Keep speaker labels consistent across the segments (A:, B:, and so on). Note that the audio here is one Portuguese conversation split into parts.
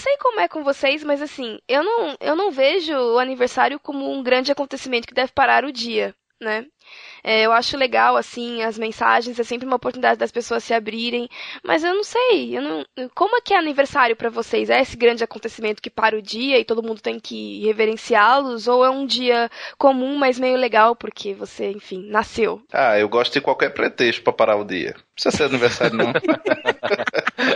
A: sei como é com vocês, mas assim, eu não, eu não vejo o aniversário como um grande acontecimento que deve parar o dia, né? É, eu acho legal, assim, as mensagens, é sempre uma oportunidade das pessoas se abrirem, mas eu não sei, eu não, como é que é aniversário para vocês? É esse grande acontecimento que para o dia e todo mundo tem que reverenciá-los, ou é um dia comum, mas meio legal porque você, enfim, nasceu?
B: Ah, eu gosto de qualquer pretexto para parar o dia. Não precisa ser aniversário, não.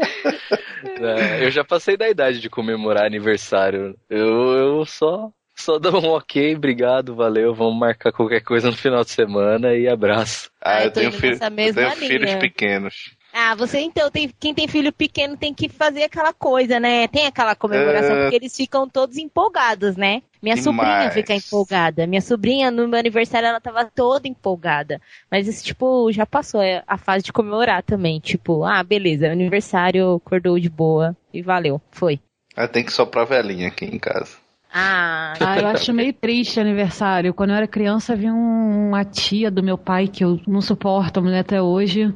C: É, eu já passei da idade de comemorar aniversário. Eu, eu só só dá um ok, obrigado, valeu, vamos marcar qualquer coisa no final de semana e abraço.
B: Ah, ah eu, tenho, filho, eu tenho filhos pequenos.
D: Ah, você então, tem, quem tem filho pequeno tem que fazer aquela coisa, né? Tem aquela comemoração, é... porque eles ficam todos empolgados, né? Minha Demais. sobrinha fica empolgada. Minha sobrinha, no meu aniversário, ela tava toda empolgada. Mas isso, tipo, já passou a fase de comemorar também. Tipo, ah, beleza, aniversário, acordou de boa e valeu, foi.
B: Ah, tem que soprar velhinha aqui em casa.
E: Ah, ah, eu acho meio triste aniversário. Quando eu era criança, havia um, uma tia do meu pai que eu não suporto a mulher até hoje.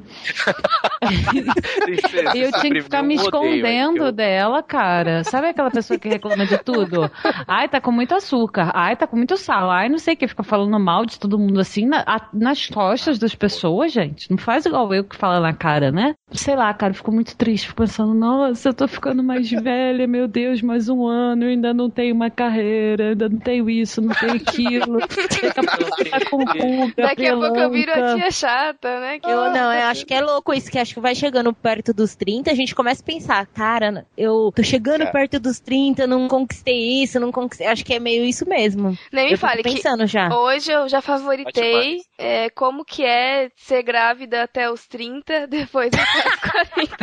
E: e eu tinha que ficar me escondendo dela, cara. Sabe aquela pessoa que reclama de tudo? Ai, tá com muito açúcar. Ai, tá com muito sal. Ai, não sei o que, fica falando mal de todo mundo assim na, a, nas costas das pessoas, gente. Não faz igual eu que fala na cara, né? Sei lá, cara, ficou muito triste. Fico pensando, nossa, eu tô ficando mais velha, meu Deus, mais um ano, eu ainda não tenho uma carreira, ainda não tenho isso, não tenho aquilo. Daqui a pouco tá com
A: pulga, Daqui a pouco eu viro a tia chata, né?
D: Que eu não, eu acho que é louco isso, que acho que vai chegando perto dos 30, a gente começa a pensar, cara, eu tô chegando é. perto dos 30, não conquistei isso, não conquistei. Acho que é meio isso mesmo.
A: Nem me fale pensando
D: que já.
A: hoje eu já favoritei é, como que é ser grávida até os 30, depois até os 40.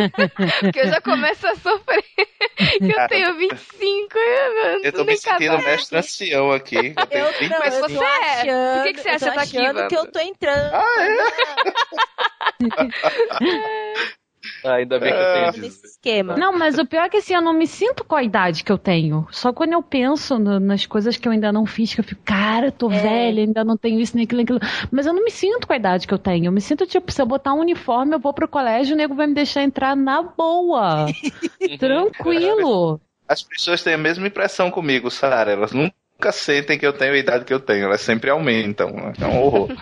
A: Porque eu já começo a sofrer. que eu tenho 25, eu,
B: eu tô me sentindo mestre ancião aqui. Eu tenho
A: eu, não, Mas você é. Achando, Por que, que você acha que tá aqui?
D: que eu tô entrando.
B: Ah,
C: é? Ah, ainda bem que eu tenho
D: ah. esse esquema.
E: Não, mas o pior é que assim, eu não me sinto com a idade que eu tenho. Só quando eu penso no, nas coisas que eu ainda não fiz, que eu fico, cara, eu tô é. velha, ainda não tenho isso, nem aquilo, nem aquilo. Mas eu não me sinto com a idade que eu tenho. Eu me sinto, tipo, se eu botar um uniforme, eu vou pro colégio, o nego vai me deixar entrar na boa. Tranquilo.
B: As pessoas têm a mesma impressão comigo, Sara. Elas nunca nunca sentem que eu tenho a idade que eu tenho, elas sempre aumentam. Né? É um horror.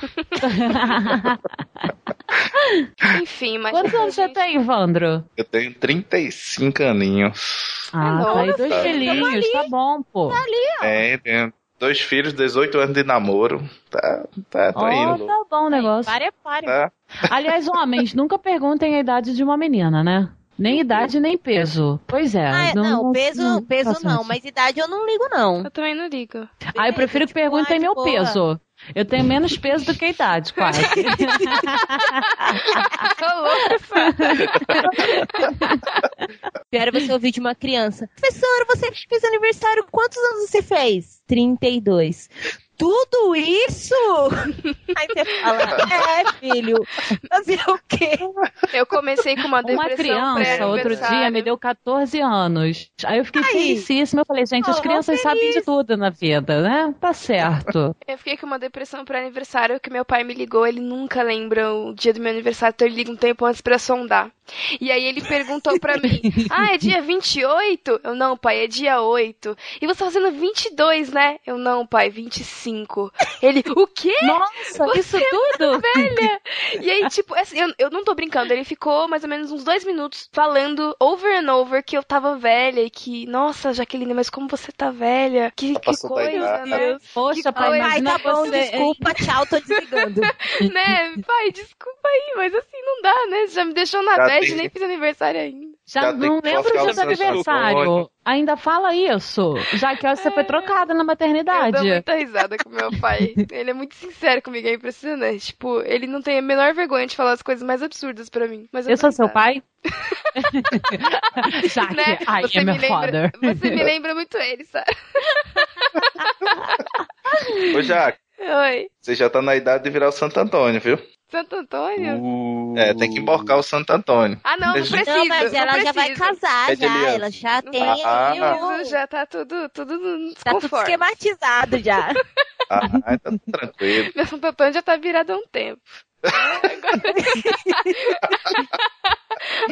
A: Enfim, mas.
E: Quantos anos você tem, Ivandro?
B: Eu tenho 35 aninhos.
E: Ah, tá aí dois filhinhos, tá bom, pô. Tá
B: ali, ó. É, tenho dois filhos, 18 anos de namoro. Tá, tá, tá oh, indo.
E: Tá bom o negócio.
D: Pare, pare.
B: Tá.
E: Aliás, homens, nunca perguntem a idade de uma menina, né? Nem idade, nem peso. Pois é.
D: Ah, não, não, peso, não, peso não, mas idade eu não ligo, não.
A: Eu também não ligo.
E: Ah, eu prefiro que perguntem meu peso. Eu tenho menos peso do que a idade, quase.
D: Pior é você ouvir de uma criança. Professora, você fez aniversário, quantos anos você fez? 32 tudo isso? Aí você fala, é, filho, fazer o quê?
A: Eu comecei com uma depressão.
E: Uma criança, outro dia, me deu 14 anos. Aí eu fiquei felicíssima. Eu falei, gente, as crianças sabem de tudo na vida, né? Tá certo.
A: Eu fiquei com uma depressão pré-aniversário que meu pai me ligou. Ele nunca lembra o dia do meu aniversário, então ele liga um tempo antes pra sondar. E aí ele perguntou pra mim: Ah, é dia 28? Eu, não, pai, é dia 8. E você tá fazendo 22, né? Eu, não, pai, 25 cinco. Ele, o quê?
E: Nossa, Você isso é tudo?
A: velha. E aí, tipo, assim, eu, eu não tô brincando, ele ficou mais ou menos uns dois minutos falando over and over que eu tava velha e que, nossa, Jaqueline, mas como você tá velha? Que, que coisa, né?
E: Poxa, que pai,
D: pai, tá bom, você... desculpa, tchau, tô desligando.
A: né, pai, desculpa aí, mas assim, não dá, né? Você já me deixou na bad, nem fiz aniversário ainda.
E: Já, já não lembro do seu aniversário. Ainda fala isso. Já que você foi trocada na maternidade. Eu
A: dou muita risada com meu pai. Ele é muito sincero comigo, é impressionante. Tipo, ele não tem a menor vergonha de falar as coisas mais absurdas pra mim. Mas eu,
E: eu sou seu pai? Jaque,
A: né?
E: I você am
A: me lembra, Você me lembra muito ele, sabe?
B: Ô, Jaque.
A: Oi.
B: Você já tá na idade de virar o Santo Antônio, viu?
A: Santo Antônio?
B: Uh... É, tem que emborcar o Santo Antônio.
A: Ah, não, não precisa. Não,
D: mas ela
A: precisa.
D: já vai casar, já. Ela já tem.
A: Ah, já tá tudo, tudo
D: Tá tudo esquematizado já.
B: ah, tá tranquilo.
A: Meu Santo Antônio já tá virado há um tempo.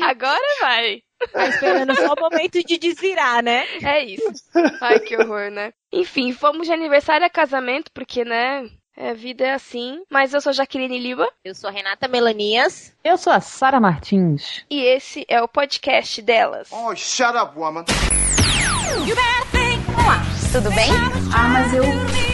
A: Agora vai.
D: Tá esperando só o momento de desvirar, né?
A: É isso. Ai, que horror, né? Enfim, fomos de aniversário a casamento, porque, né? A vida é assim. Mas eu sou Jaqueline Liba.
D: Eu sou Renata Melanias.
E: Eu sou a Sara Martins.
A: E esse é o podcast delas.
F: Oh, shut up, woman.
G: Olá, tudo bem?
H: Ah, mas eu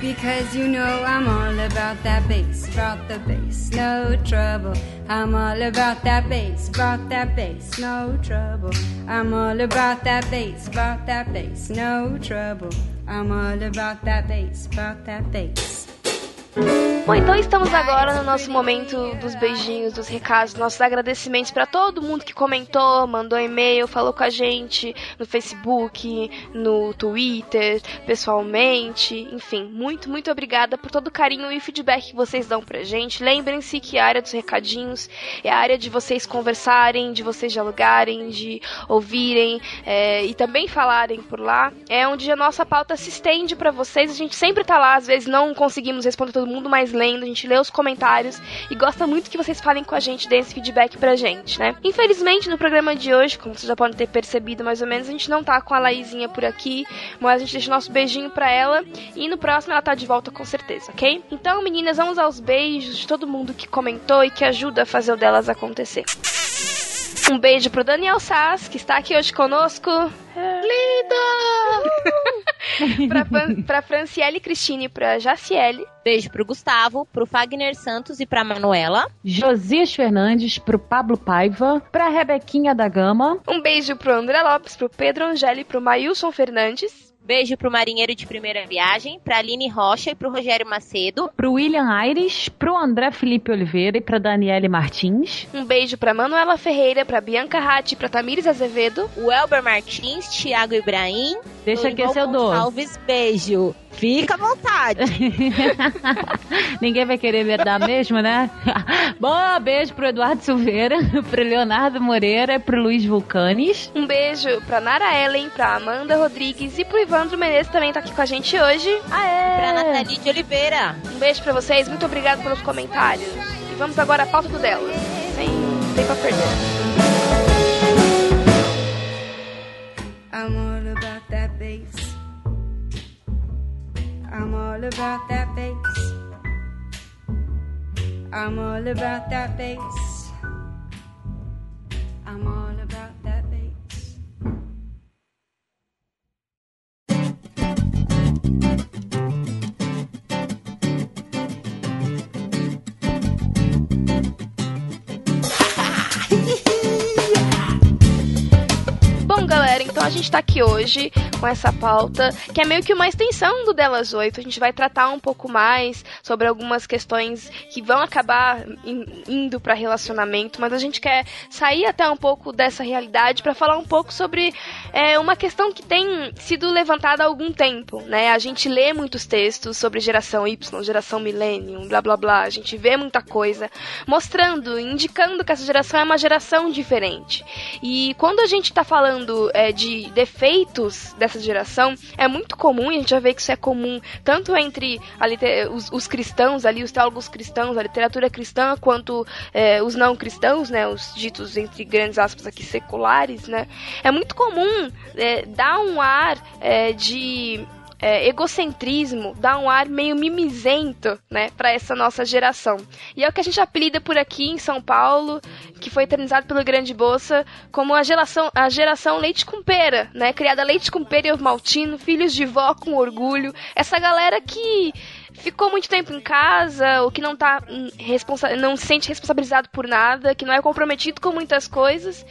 I: Because you know I'm all about that bass, about the bass, no trouble. I'm all about that bass, about that bass, no trouble. I'm all about that bass, about that bass, no trouble. I'm all about that bass, about that bass.
A: Bom, então estamos agora no nosso momento dos beijinhos, dos recados, nossos agradecimentos para todo mundo que comentou, mandou e-mail, falou com a gente no Facebook, no Twitter, pessoalmente, enfim, muito, muito obrigada por todo o carinho e feedback que vocês dão pra gente. Lembrem-se que a área dos recadinhos é a área de vocês conversarem, de vocês dialogarem, de ouvirem é, e também falarem por lá. É onde a nossa pauta se estende para vocês. A gente sempre tá lá, às vezes não conseguimos responder todo mas lendo, a gente lê os comentários e gosta muito que vocês falem com a gente, deem esse feedback pra gente, né? Infelizmente, no programa de hoje, como vocês já podem ter percebido mais ou menos, a gente não tá com a Laizinha por aqui, mas a gente deixa o nosso beijinho pra ela e no próximo ela tá de volta com certeza, ok? Então, meninas, vamos aos beijos de todo mundo que comentou e que ajuda a fazer o delas acontecer. Um beijo pro Daniel Sass, que está aqui hoje conosco. Lindo! pra, pra Franciele Cristine e pra Jaciele.
D: Beijo pro Gustavo, pro Fagner Santos e pra Manuela.
E: Josias Fernandes, pro Pablo Paiva, pra Rebequinha da Gama.
A: Um beijo pro André Lopes, pro Pedro Angeli, pro Mailson Fernandes.
D: Beijo pro marinheiro de primeira viagem, pra Aline Rocha e pro Rogério Macedo.
E: Pro William Aires, pro André Felipe Oliveira e pra Daniele Martins.
A: Um beijo pra Manuela Ferreira, pra Bianca Ratti e pra Tamires Azevedo.
D: O Elber Martins, Thiago Ibrahim.
E: Deixa que esse eu dou.
D: Alves, beijo. Fica à vontade.
E: Ninguém vai querer me dar mesmo, né? Bom, beijo pro Eduardo Silveira, pro Leonardo Moreira e pro Luiz Vulcanes.
A: Um beijo pra Nara Ellen, pra Amanda Rodrigues e pro Ivandro Menezes também tá aqui com a gente hoje.
D: Aê! Pra Nathalie de Oliveira.
A: Um beijo pra vocês, muito obrigado pelos comentários. E vamos agora à pauta do delas. Sem tempo a perder.
I: I'm I'm all about that bass. I'm all about that bass. I'm all about that bass.
A: Galera, então a gente tá aqui hoje com essa pauta, que é meio que uma extensão do Delas 8. A gente vai tratar um pouco mais sobre algumas questões que vão acabar indo para relacionamento, mas a gente quer sair até um pouco dessa realidade para falar um pouco sobre é, uma questão que tem sido levantada há algum tempo, né? A gente lê muitos textos sobre geração Y, geração Millennium, blá blá blá. A gente vê muita coisa mostrando, indicando que essa geração é uma geração diferente. E quando a gente tá falando é, de defeitos dessa geração, é muito comum, e a gente já vê que isso é comum tanto entre os, os, cristãos ali, os teólogos cristãos, a literatura cristã, quanto é, os não cristãos, né, os ditos entre grandes aspas aqui seculares, né, é muito comum é, dar um ar é, de é, egocentrismo, dá um ar meio mimizento, né, para essa nossa geração. E é o que a gente apelida por aqui em São Paulo, que foi eternizado pelo Grande Bolsa, como a geração, a geração leite com pera, né, criada leite com pera e maltino, filhos de vó com orgulho, essa galera que ficou muito tempo em casa, ou que não tá não se sente responsabilizado por nada, que não é comprometido com muitas coisas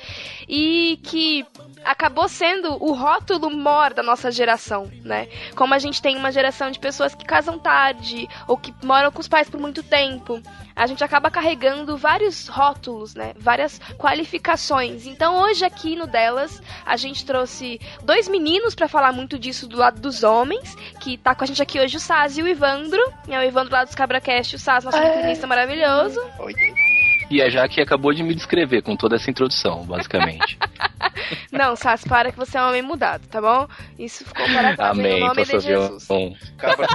A: e que acabou sendo o rótulo mor da nossa geração, né? Como a gente tem uma geração de pessoas que casam tarde ou que moram com os pais por muito tempo. A gente acaba carregando vários rótulos, né? Várias qualificações. Então hoje aqui no delas, a gente trouxe dois meninos para falar muito disso do lado dos homens, que tá com a gente aqui hoje o Saz e o Ivandro. É o Ivandro lá dos CabraCast, o Saz, nosso é. maravilhoso.
C: Oi. E a Jaque acabou de me descrever com toda essa introdução, basicamente.
A: Não, Sass, para que você é um homem mudado, tá bom? Isso ficou para trás
C: Amém,
A: no nome
C: de Jesus.
B: Cabra,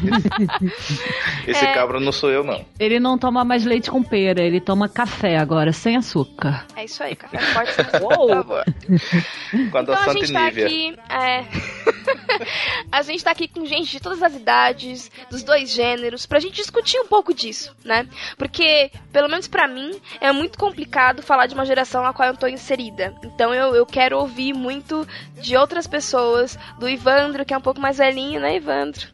B: esse, esse é... cabra não sou eu, não.
E: Ele não toma mais leite com pera, ele toma café agora, sem açúcar.
A: É isso aí, café forte sem açúcar, por favor.
B: Com a então a gente tá aqui,
A: é... a gente tá aqui com gente de todas as idades, dos dois gêneros, pra gente discutir um pouco disso, né? Porque, pelo menos para mim, é muito complicado falar de uma geração na qual eu tô inserida. Então eu, eu quero ouvir muito de outras pessoas, do Ivandro, que é um pouco mais velhinho, né, Ivandro?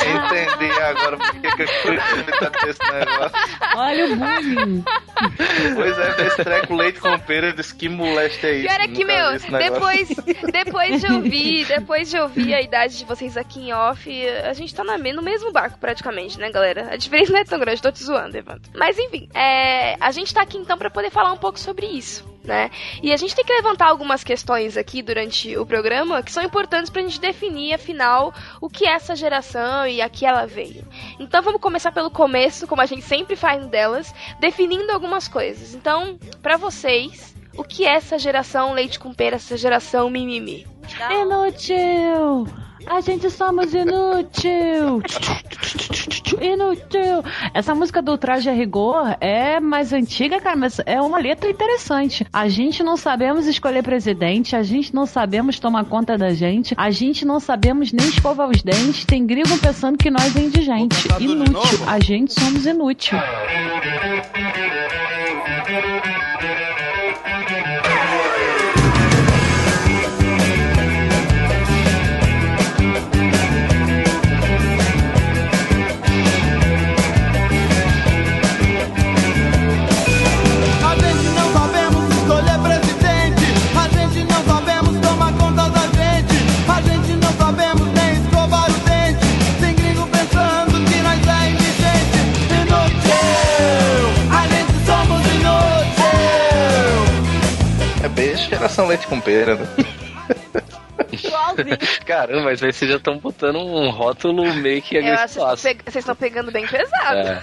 B: Entendi agora porque que eu fui desse negócio.
E: Olha o bullying.
B: Pois é, desse treco leite com pera, disse que moleste é isso.
A: Pior é que, meu, depois, depois de ouvir, depois de ouvir a idade de vocês aqui em off, a gente tá na, no mesmo barco praticamente, né, galera? A diferença não é tão grande, tô te zoando, Evandro. Mas enfim, é, a gente tá aqui então para poder falar um pouco sobre isso né? E a gente tem que levantar algumas questões aqui durante o programa que são importantes pra gente definir, afinal, o que é essa geração e a que ela veio. Então vamos começar pelo começo, como a gente sempre faz delas, definindo algumas coisas. Então, para vocês, o que é essa geração leite com pera, essa geração mimimi?
E: Inútil! A gente somos inútil! inútil! Essa música do Traje a Rigor é mais antiga, cara, mas é uma letra interessante. A gente não sabemos escolher presidente, a gente não sabemos tomar conta da gente, a gente não sabemos nem escovar os dentes. Tem gringo pensando que nós é indigente. Inútil. A gente somos inútil.
B: Com pera, né?
C: Caramba, mas vocês já estão botando um rótulo meio que agressivo.
A: Vocês estão pegando bem pesado.
C: É.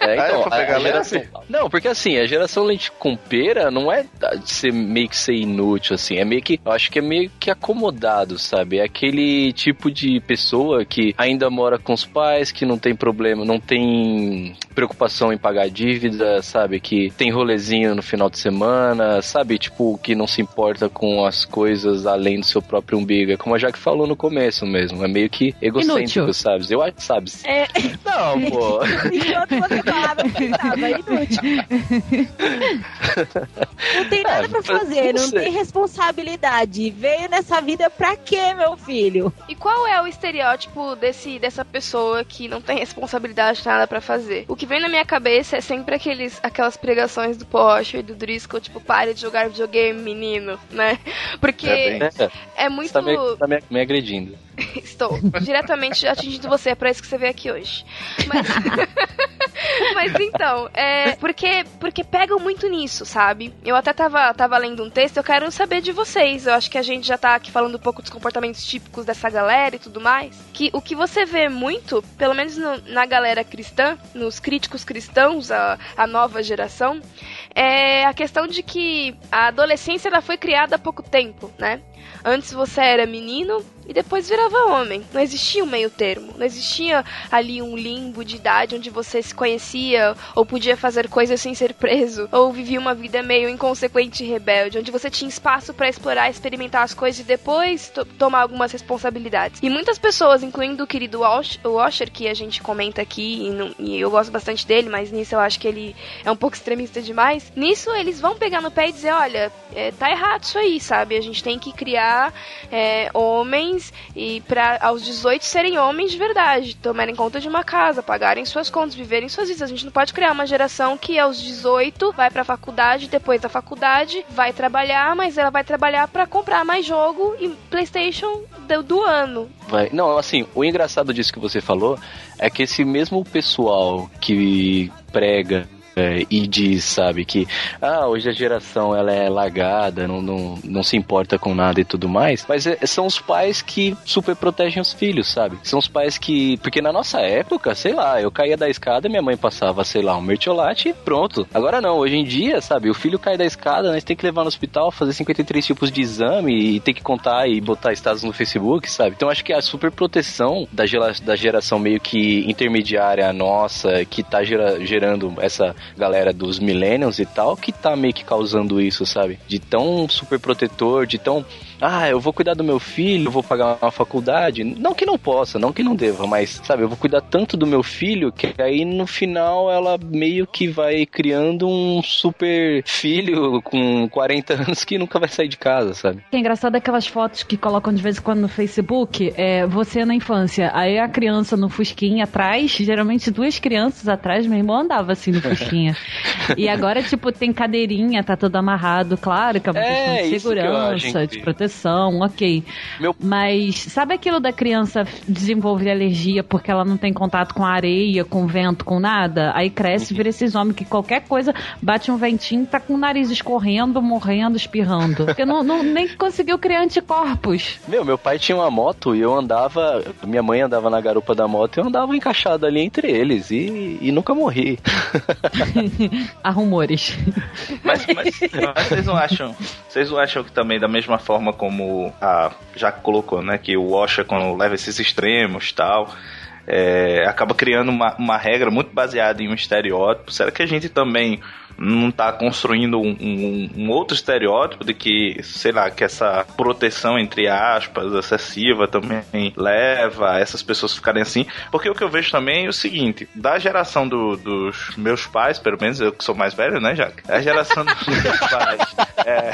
C: É, então, ah, a, a geração... Não, porque assim, a geração leite com pera não é ser meio que ser inútil, assim. É meio que. Eu acho que é meio que acomodado, sabe? É aquele tipo de pessoa que ainda mora com os pais, que não tem problema, não tem preocupação em pagar dívida, sabe? Que tem rolezinho no final de semana, sabe? Tipo, que não se importa com as coisas além do seu próprio umbigo. É como a Jaque falou no começo mesmo. É meio que egocêntrico, Inútil. sabe? Eu acho, sabe?
D: É...
C: Não, pô.
D: Enquanto você falava, eu pensava, é inútil. Não tem nada é, pra fazer, não, não tem responsabilidade. Veio nessa vida pra quê, meu filho?
A: E qual é o estereótipo desse, dessa pessoa que não tem responsabilidade, nada pra fazer? O que vem na minha cabeça é sempre aqueles, aquelas pregações do Porsche e do Driscoll, tipo, pare de jogar videogame, menino, né? Porque é, é muito... Você tá
C: me, tá me agredindo.
A: Estou diretamente atingindo você, é pra isso que você veio aqui hoje. Mas, Mas então, é. Porque, porque pegam muito nisso, sabe? Eu até tava, tava lendo um texto, eu quero saber de vocês. Eu acho que a gente já tá aqui falando um pouco dos comportamentos típicos dessa galera e tudo mais. Que o que você vê muito, pelo menos no, na galera cristã, nos críticos cristãos, a, a nova geração, é a questão de que a adolescência ela foi criada há pouco tempo, né? Antes você era menino e depois virava homem. Não existia um meio termo. Não existia ali um limbo de idade onde você se conhecia ou podia fazer coisas sem ser preso ou vivia uma vida meio inconsequente e rebelde, onde você tinha espaço para explorar, experimentar as coisas e depois tomar algumas responsabilidades. E muitas pessoas, incluindo o querido Washer, que a gente comenta aqui e, não, e eu gosto bastante dele, mas nisso eu acho que ele é um pouco extremista demais. Nisso eles vão pegar no pé e dizer, olha, é, tá errado isso aí, sabe? A gente tem que criar criar é, homens e para aos 18 serem homens de verdade, tomarem conta de uma casa, pagarem suas contas, viverem suas vidas. A gente não pode criar uma geração que aos 18 vai pra faculdade, depois da faculdade vai trabalhar, mas ela vai trabalhar para comprar mais jogo e PlayStation do, do ano.
C: Vai. Não, assim, o engraçado disso que você falou é que esse mesmo pessoal que prega é, e diz, sabe, que ah, hoje a geração ela é largada, não, não, não se importa com nada e tudo mais, mas é, são os pais que super protegem os filhos, sabe? São os pais que. Porque na nossa época, sei lá, eu caía da escada, minha mãe passava, sei lá, um mertiolate e pronto. Agora não, hoje em dia, sabe, o filho cai da escada, né, tem que levar no hospital, fazer 53 tipos de exame e tem que contar e botar status no Facebook, sabe? Então acho que a super proteção da, da geração meio que intermediária nossa, que tá gera, gerando essa galera dos millennials e tal que tá meio que causando isso, sabe? De tão super protetor, de tão ah, eu vou cuidar do meu filho, vou pagar uma faculdade. Não que não possa, não que não deva, mas, sabe, eu vou cuidar tanto do meu filho que aí no final ela meio que vai criando um super filho com 40 anos que nunca vai sair de casa, sabe?
E: É engraçado aquelas fotos que colocam de vez em quando no Facebook, é você na infância, aí a criança no Fusquinha atrás, geralmente duas crianças atrás, meu irmão andava assim no Fusquinha. e agora, tipo, tem cadeirinha, tá tudo amarrado, claro, que é uma é, questão de segurança, de proteção proteção, ok. Meu... Mas sabe aquilo da criança desenvolver alergia porque ela não tem contato com areia, com vento, com nada? Aí cresce, vira esses homens que qualquer coisa bate um ventinho, tá com o nariz escorrendo, morrendo, espirrando. Porque não, não, nem conseguiu criar anticorpos.
C: Meu, meu pai tinha uma moto e eu andava, minha mãe andava na garupa da moto e eu andava encaixado ali entre eles e, e nunca morri.
E: Há rumores.
B: Mas, mas, mas vocês não acham, vocês não acham que também da mesma forma como a já colocou, né, que o Osha quando leva esses extremos tal, é, acaba criando uma, uma regra muito baseada em um estereótipo. Será que a gente também não está construindo um, um, um, outro estereótipo de que, sei lá, que essa proteção, entre aspas, excessiva também leva essas pessoas a ficarem assim. Porque o que eu vejo também é o seguinte: da geração do, dos meus pais, pelo menos eu que sou mais velho, né, Jack? A geração dos meus pais. É,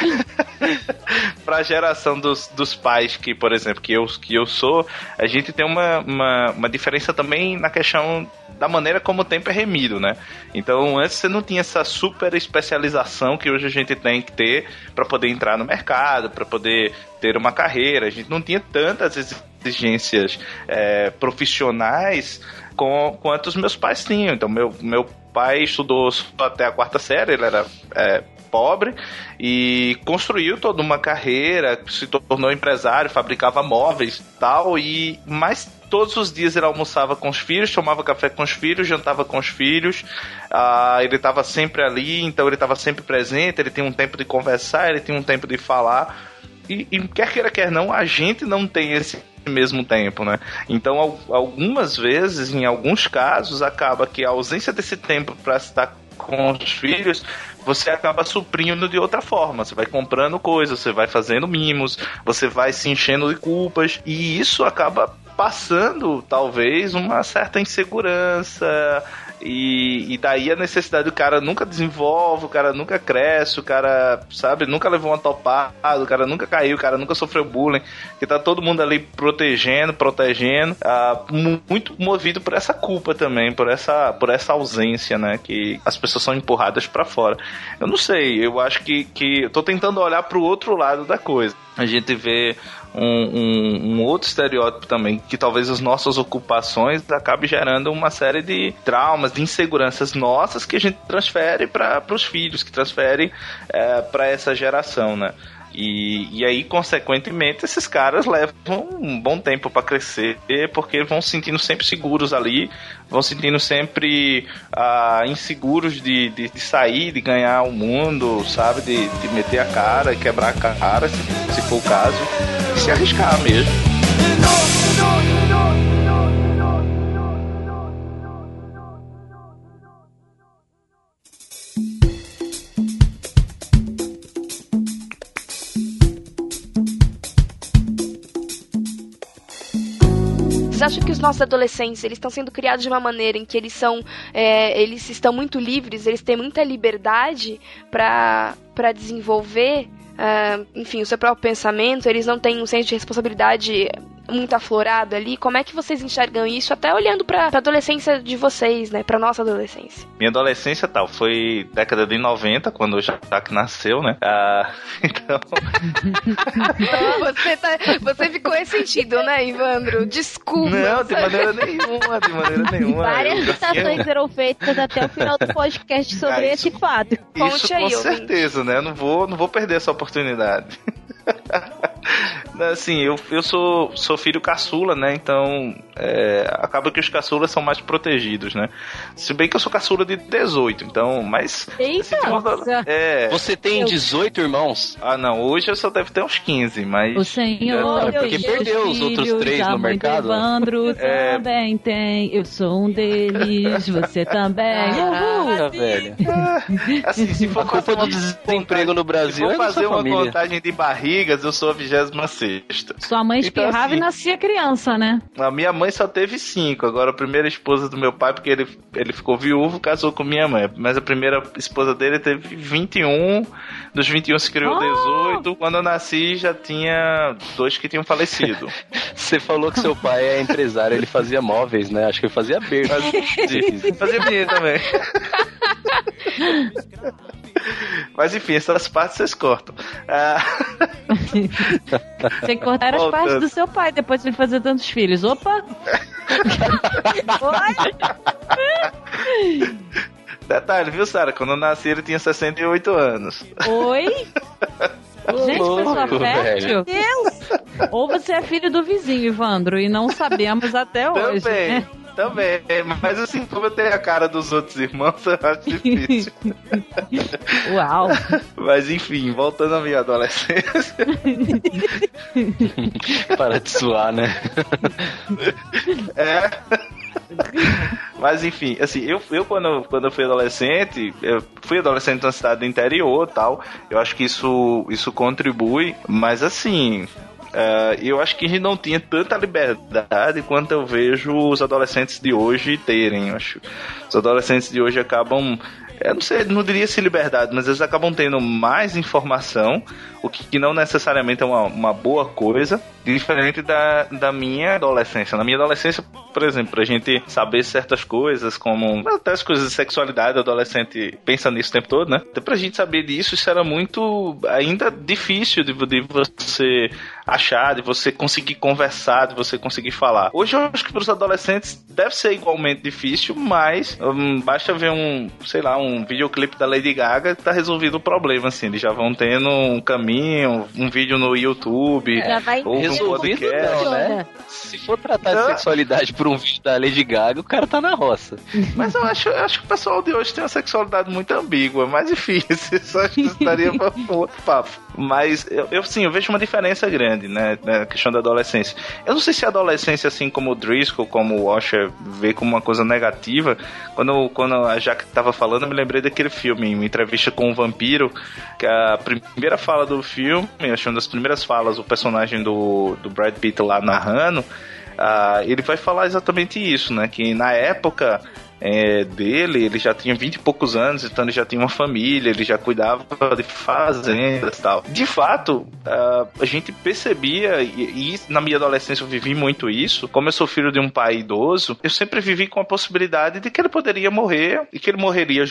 B: pra geração dos, dos pais que, por exemplo, que eu, que eu sou, a gente tem uma, uma, uma diferença também na questão da maneira como o tempo é remido, né? Então, antes você não tinha essa super especialização que hoje a gente tem que ter para poder entrar no mercado, para poder ter uma carreira. A gente não tinha tantas exigências é, profissionais com, quanto os meus pais tinham. Então, meu, meu pai estudou até a quarta série, ele era é, pobre e construiu toda uma carreira, se tornou empresário, fabricava móveis tal, e mais todos os dias ele almoçava com os filhos, tomava café com os filhos, jantava com os filhos. Ah, ele estava sempre ali, então ele estava sempre presente. Ele tinha um tempo de conversar, ele tinha um tempo de falar. E, e quer queira, quer não, a gente não tem esse mesmo tempo, né? Então, algumas vezes, em alguns casos, acaba que a ausência desse tempo para estar com os filhos você acaba suprindo de outra forma. Você vai comprando coisas, você vai fazendo mimos, você vai se enchendo de culpas, e isso acaba passando, talvez, uma certa insegurança, e, e daí a necessidade do cara nunca desenvolve, o cara nunca cresce, o cara, sabe, nunca levou uma topada, o cara nunca caiu, o cara nunca sofreu bullying, que tá todo mundo ali protegendo, protegendo, ah, muito movido por essa culpa também, por essa, por essa ausência, né, que as pessoas são empurradas para fora. Eu não sei, eu acho que, que eu tô tentando olhar pro outro lado da coisa. A gente vê um, um, um, outro estereótipo também, que talvez as nossas ocupações acabe gerando uma série de traumas, de inseguranças nossas que a gente transfere para os filhos, que transfere é, para essa geração, né? E, e aí, consequentemente, esses caras levam um bom tempo para crescer, porque vão se sentindo sempre seguros ali, vão se sentindo sempre ah, inseguros de, de, de, sair, de ganhar o mundo, sabe? De, de meter a cara, quebrar a cara, se, se for o caso, e se arriscar mesmo.
A: Acham que os nossos adolescentes eles estão sendo criados de uma maneira em que eles são, é, eles estão muito livres, eles têm muita liberdade para para desenvolver, uh, enfim, o seu próprio pensamento, eles não têm um senso de responsabilidade muito aflorado ali. Como é que vocês enxergam isso, até olhando pra, pra adolescência de vocês, né? Pra nossa adolescência?
B: Minha adolescência tal, foi década de 90, quando o Jack nasceu, né? Ah, então.
A: você, tá, você ficou ressentido, né, Ivandro? Desculpa.
B: Não, de maneira nenhuma, de maneira nenhuma.
D: Várias citações serão feitas até o final do podcast sobre ah, isso, esse fato.
B: Conte isso aí, com certeza, né? Eu não vou, não vou perder essa oportunidade. assim, eu, eu sou, sou filho caçula, né? Então, é, acaba que os caçulas são mais protegidos, né? Se bem que eu sou caçula de 18, então, mas...
D: Eita!
B: é,
C: Você tem 18 irmãos?
B: Ah, não, hoje eu só deve ter uns 15, mas...
E: O senhor...
C: É, porque perdeu os outros três no mercado.
E: Evandro é... também tem, eu sou um deles, você também.
C: Ah, velho.
B: É, assim, se for
C: a culpa do desemprego no Brasil se
B: for
C: é
B: fazer uma
C: família.
B: contagem de barrigas, eu sou a 26
E: Sua mãe espirrava então, assim, e nascia criança, né?
B: A minha mãe só teve cinco. Agora, a primeira esposa do meu pai, porque ele, ele ficou viúvo, casou com minha mãe. Mas a primeira esposa dele teve 21. Dos 21 se criou oh! 18. Quando eu nasci, já tinha dois que tinham falecido.
C: Você falou que seu pai é empresário, ele fazia móveis, né? Acho que ele fazia berço.
B: Fazia, fazia também. Mas enfim, essas partes vocês cortam. Ah...
E: Tem que cortar as partes do seu pai depois de ele fazer tantos filhos. Opa!
B: Oi? Detalhe, viu, Sara? Quando eu nasci, ele tinha 68 anos.
E: Oi? Gente, pessoa fértil? Deus! Ou você é filho do vizinho, Ivandro, e não sabemos até hoje.
B: Também. Né? Também, mas assim, como eu tenho a cara dos outros irmãos, eu acho difícil.
E: Uau!
B: Mas enfim, voltando à minha adolescência.
C: Para de suar, né?
B: É. Mas enfim, assim, eu, eu quando, quando eu fui adolescente, eu fui adolescente na cidade do interior tal, eu acho que isso, isso contribui, mas assim, Uh, eu acho que a gente não tinha tanta liberdade quanto eu vejo os adolescentes de hoje terem. Acho. Os adolescentes de hoje acabam eu não sei, não diria se liberdade, mas eles acabam tendo mais informação, o que não necessariamente é uma, uma boa coisa, diferente da, da minha adolescência. Na minha adolescência, por exemplo, a gente saber certas coisas, como até as coisas de sexualidade, adolescente pensa nisso o tempo todo, né? Até pra gente saber disso, isso era muito ainda difícil de, de você achar, de você conseguir conversar, de você conseguir falar. Hoje eu acho que para os adolescentes deve ser igualmente difícil, mas um, basta ver um, sei lá, um videoclipe da Lady Gaga e tá resolvido o problema, assim. Eles já vão tendo um caminho, um vídeo no YouTube,
D: já vai
B: ou um podcast.
C: Não, né? Se for tratar de sexualidade por um vídeo da Lady Gaga, o cara tá na roça.
B: Mas eu acho, eu acho que o pessoal de hoje tem uma sexualidade muito ambígua, mais difícil. Só acho que estaria para um outro papo. Mas eu, eu sim, eu vejo uma diferença grande, né? Na questão da adolescência. Eu não sei se a adolescência, assim como o Driscoll, como o Washer, vê como uma coisa negativa. Quando, quando a Jack tava falando, eu me lembrei daquele filme, uma entrevista com o um vampiro, que a primeira fala do filme, acho uma das primeiras falas, o personagem do, do Brad Pitt lá narrando, uh, ele vai falar exatamente isso, né? Que na época é, dele, ele já tinha vinte e poucos anos, então ele já tinha uma família, ele já cuidava de fazendas e tal. De fato, uh, a gente percebia, e, e, na minha adolescência eu vivi muito isso, como eu sou filho de um pai idoso, eu sempre vivi com a possibilidade de que ele poderia morrer, e que ele morreria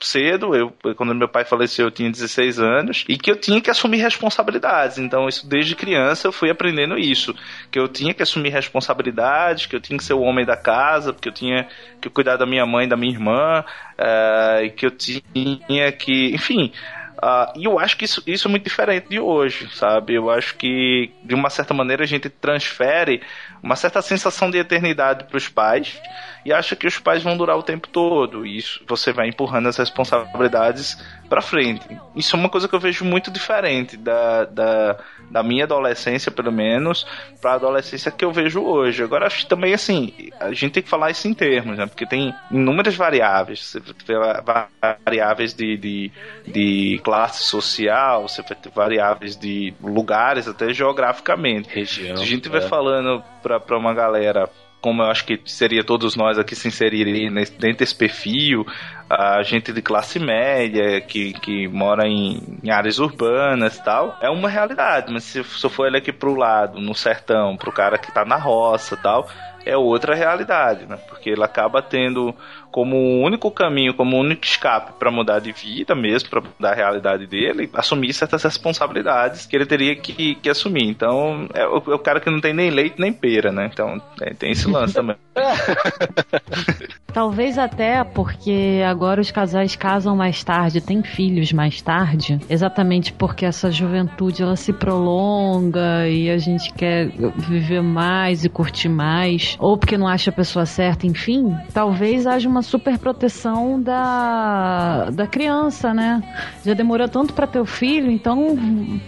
B: cedo, eu, quando meu pai faleceu eu tinha 16 anos, e que eu tinha que assumir responsabilidades, então isso desde criança eu fui aprendendo isso, que eu tinha que assumir responsabilidades, que eu tinha que ser o homem da casa, porque eu tinha que cuidar da minha mãe, da minha irmã, uh, que eu tinha que, enfim, Uh, e eu acho que isso, isso é muito diferente de hoje, sabe? Eu acho que, de uma certa maneira, a gente transfere uma certa sensação de eternidade para os pais e acha que os pais vão durar o tempo todo. E isso você vai empurrando as responsabilidades para frente. Isso é uma coisa que eu vejo muito diferente da, da, da minha adolescência, pelo menos, para a adolescência que eu vejo hoje. Agora, acho que também, assim, a gente tem que falar isso em termos, né? Porque tem inúmeras variáveis. Você variáveis de, de, de classe social, você vai ter variáveis de lugares, até geograficamente.
C: Região.
B: Se a gente vai é. falando para uma galera como eu acho que seria todos nós aqui se inserirem dentro desse perfil, a gente de classe média que, que mora em, em áreas urbanas e tal, é uma realidade, mas se, se eu for ele aqui pro lado, no sertão, pro cara que tá na roça e tal, é outra realidade, né? Porque ele acaba tendo como único caminho, como único escape para mudar de vida mesmo, para mudar a realidade dele, assumir certas responsabilidades que ele teria que, que assumir. Então, é o, é o, cara que não tem nem leite nem pera, né? Então, é, tem esse lance também.
E: Talvez até porque agora os casais casam mais tarde, têm filhos mais tarde, exatamente porque essa juventude ela se prolonga e a gente quer viver mais e curtir mais, ou porque não acha a pessoa certa, enfim, talvez haja uma super proteção da, da criança, né? Já demorou tanto para ter o filho, então,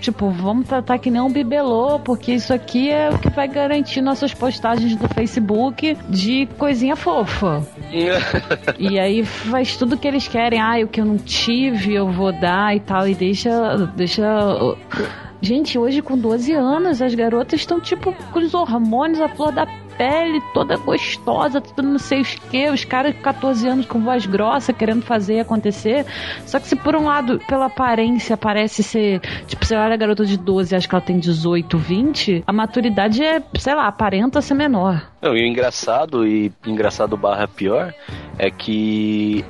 E: tipo, vamos tratar que nem um bibelô, porque isso aqui é o que vai garantir nossas postagens do Facebook de coisinha fofa. e aí faz tudo que eles querem. Ah, o que eu não tive, eu vou dar e tal. E deixa. deixa Gente, hoje com 12 anos, as garotas estão tipo com os hormônios à flor da pele toda gostosa, tudo não sei o que, os caras de 14 anos com voz grossa querendo fazer acontecer. Só que se por um lado, pela aparência, parece ser, tipo, você olha a garota de 12 e acha que ela tem 18, 20, a maturidade é, sei lá, aparenta ser menor.
C: Não, e o engraçado, e engraçado barra pior, é que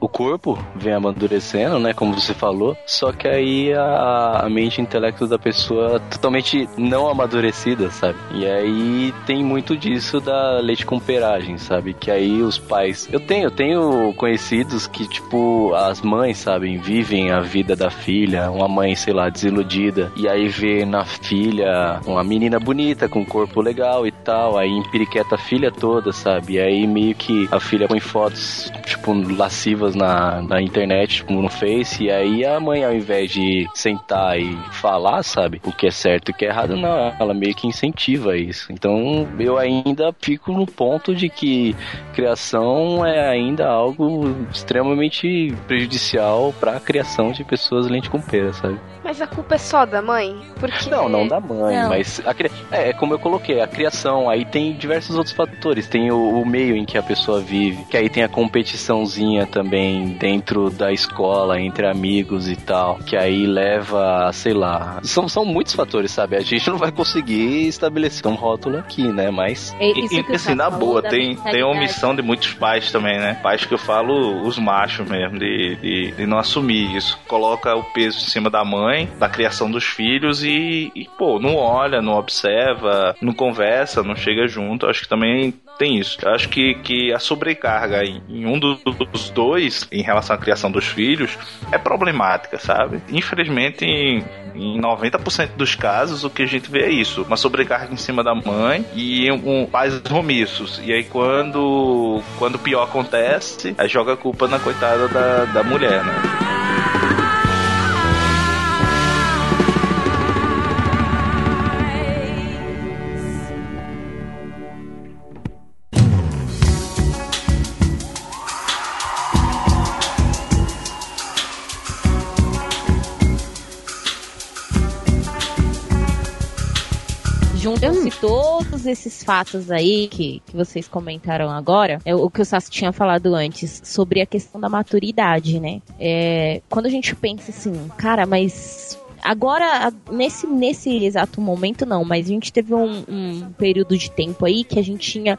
C: o corpo vem amadurecendo, né, como você falou, só que aí a, a mente e intelecto da pessoa totalmente não amadurecida, sabe? E aí tem muito disso da leite com peragem, sabe? Que aí os pais. Eu tenho, eu tenho conhecidos que, tipo, as mães, sabem, vivem a vida da filha, uma mãe, sei lá, desiludida, e aí vê na filha uma menina bonita, com corpo legal e tal, aí empiriqueta a filha toda, sabe? E aí meio que a filha põe fotos, tipo, lascivas na, na internet, tipo, no Face, e aí a mãe, ao invés de sentar e falar, sabe, o que é certo e o que é errado, não, ela meio que incentiva isso. Então eu ainda ainda fico no ponto de que criação é ainda algo extremamente prejudicial para a criação de pessoas lente com pera, sabe?
A: Mas a culpa é só da mãe? Porque...
C: Não, não da mãe, não. mas a, é, é, como eu coloquei, a criação, aí tem diversos outros fatores, tem o, o, meio em que a pessoa vive, que aí tem a competiçãozinha também dentro da escola, entre amigos e tal, que aí leva, sei lá, são, são muitos fatores, sabe? A gente não vai conseguir estabelecer um rótulo aqui, né? Mas
B: é e, e assim, na boa, tem, tem omissão de muitos pais também, né? Pais que eu falo, os machos mesmo, de, de, de, não assumir isso. Coloca o peso em cima da mãe, da criação dos filhos e, e, pô, não olha, não observa, não conversa, não chega junto. Acho que também tem isso. Eu acho que, que a sobrecarga em, em um dos, dos dois, em relação à criação dos filhos, é problemática, sabe? Infelizmente, em, em 90% dos casos, o que a gente vê é isso: uma sobrecarga em cima da mãe e um, pais omissos. E aí, quando, quando o pior acontece, aí joga a culpa na coitada da, da mulher, né?
D: Juntam-se todos esses fatos aí que, que vocês comentaram agora, é o que o Sassi tinha falado antes, sobre a questão da maturidade, né? É, quando a gente pensa assim, cara, mas Agora, nesse, nesse exato momento, não, mas a gente teve um, um período de tempo aí que a gente tinha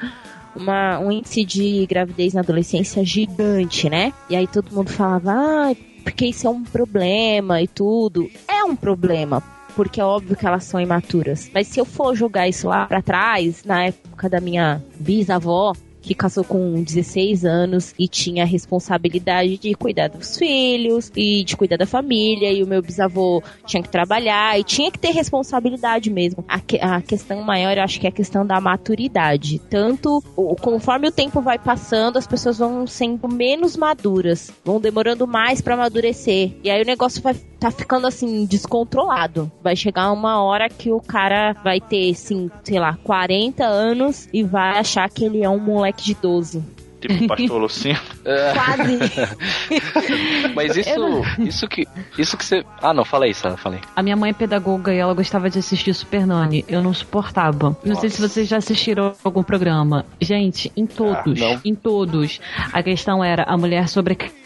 D: uma, um índice de gravidez na adolescência gigante, né? E aí todo mundo falava, ah, porque isso é um problema e tudo. É um problema, porque é óbvio que elas são imaturas. Mas se eu for jogar isso lá para trás, na época da minha bisavó, que casou com 16 anos e tinha a responsabilidade de cuidar dos filhos e de cuidar da família. E o meu bisavô tinha que trabalhar e tinha que ter responsabilidade mesmo. A, que, a questão maior, eu acho que é a questão da maturidade. Tanto o, conforme o tempo vai passando, as pessoas vão sendo menos maduras, vão demorando mais para amadurecer. E aí o negócio vai tá ficando assim descontrolado. Vai chegar uma hora que o cara vai ter, assim, sei lá, 40 anos e vai achar que ele é um moleque de 12.
B: Tipo pastor Lucinho.
D: É. Quase.
C: Mas isso, isso que, isso que você... Ah, não, fala aí, Sara, falei.
E: A minha mãe é pedagoga e ela gostava de assistir Super Nani. Eu não suportava. Não Nossa. sei se vocês já assistiram algum programa. Gente, em todos, ah, em todos, a questão era a mulher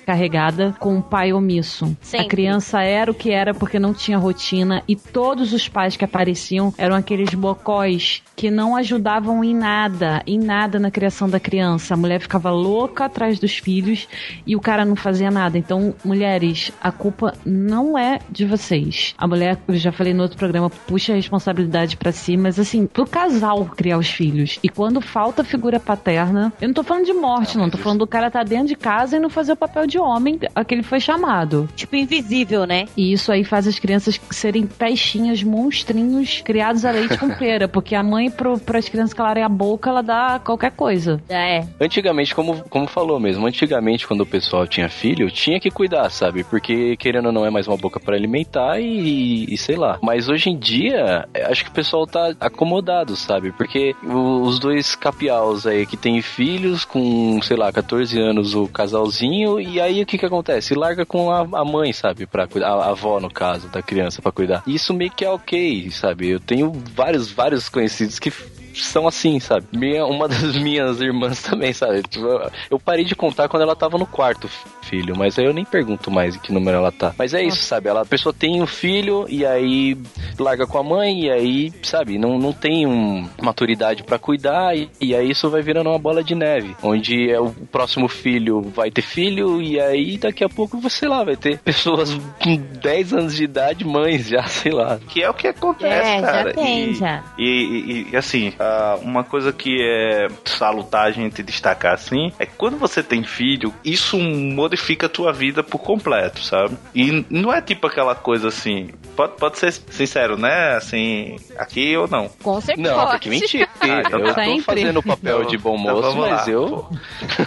E: sobrecarregada com um pai omisso. Sempre. A criança era o que era porque não tinha rotina e todos os pais que apareciam eram aqueles bocóis que não ajudavam em nada, em nada na criação da criança. A mulher ficava louca atrás dos filhos e o cara não fazia nada. Então, mulheres, a culpa não é de vocês. A mulher, eu já falei no outro programa, puxa a responsabilidade para si, mas assim, pro casal criar os filhos. E quando falta figura paterna, eu não tô falando de morte, não, não tô falando do cara tá dentro de casa e não fazer o papel de homem a que ele foi chamado.
D: Tipo invisível, né?
E: E isso aí faz as crianças serem peixinhas, monstrinhos criados a leite com pera, porque a mãe para as crianças calarem a boca, ela dá qualquer coisa.
D: É.
C: Antigamente, como, como falou mesmo, antigamente quando o pessoal tinha filho, tinha que cuidar, sabe? Porque querendo ou não é mais uma boca para alimentar e, e, sei lá. Mas hoje em dia, acho que o pessoal tá acomodado, sabe? Porque os dois capiaus aí que tem filhos com, sei lá, 14 anos o casalzinho, e aí o que que acontece? Larga com a, a mãe, sabe? Pra cuidar, a, a avó no caso, da criança para cuidar. Isso meio que é ok, sabe? Eu tenho vários, vários conhecidos que são assim, sabe? Minha, uma das minhas irmãs também, sabe? Tipo, eu parei de contar quando ela tava no quarto filho, mas aí eu nem pergunto mais em que número ela tá. Mas é isso, sabe? Ela, a pessoa tem um filho e aí larga com a mãe e aí, sabe, não, não tem um, maturidade para cuidar e, e, aí isso vai virando uma bola de neve, onde é o próximo filho vai ter filho e aí daqui a pouco, você lá, vai ter pessoas com 10 anos de idade, mães já, sei lá.
B: Que é o que acontece,
D: é,
B: cara.
D: Já tem,
B: e,
D: já.
B: E, e, e assim, uh, uma coisa que é salutar a gente destacar assim, é que quando você tem filho, isso modifica a tua vida por completo, sabe? E não é tipo aquela coisa assim, pode, pode ser sincero, né? Assim, aqui ou não?
D: Com certeza.
C: Não, porque mentira. Ah, então eu tô fazendo o papel de bom então moço, então mas lá. eu.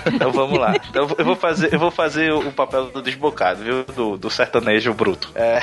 B: Então vamos lá. Então eu vou fazer, eu vou fazer o papel do desbocado, viu? Do, do sertanejo bruto. É...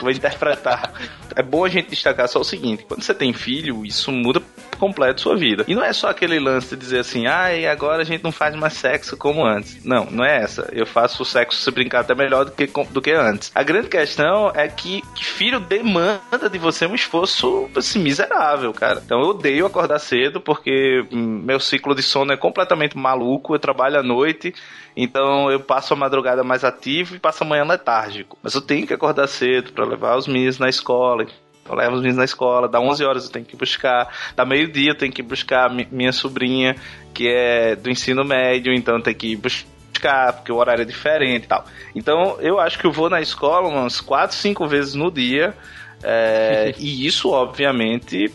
B: vou interpretar. É bom a gente destacar só o seguinte: quando você tem filho, isso muda completo sua vida. E não é só aquele lance de dizer assim, ah, e agora a gente não faz mais sexo como antes. Não, não é essa. Eu faço o sexo se brincar até melhor do que, do que antes. A grande questão é que, que filho demanda de você um esforço assim, miserável, cara. Então eu odeio acordar cedo porque hum, meu ciclo de sono é completamente maluco. Eu trabalho à noite. Então eu passo a madrugada mais ativo e passo a manhã letárgico. Mas eu tenho que acordar cedo para levar os meninos na escola. Eu levo os meninos na escola, dá 11 horas eu tenho que buscar, dá meio-dia eu tenho que buscar minha sobrinha, que é do ensino médio, então tem que buscar, porque o horário é diferente e tal. Então eu acho que eu vou na escola umas 4, 5 vezes no dia, é, e isso, obviamente,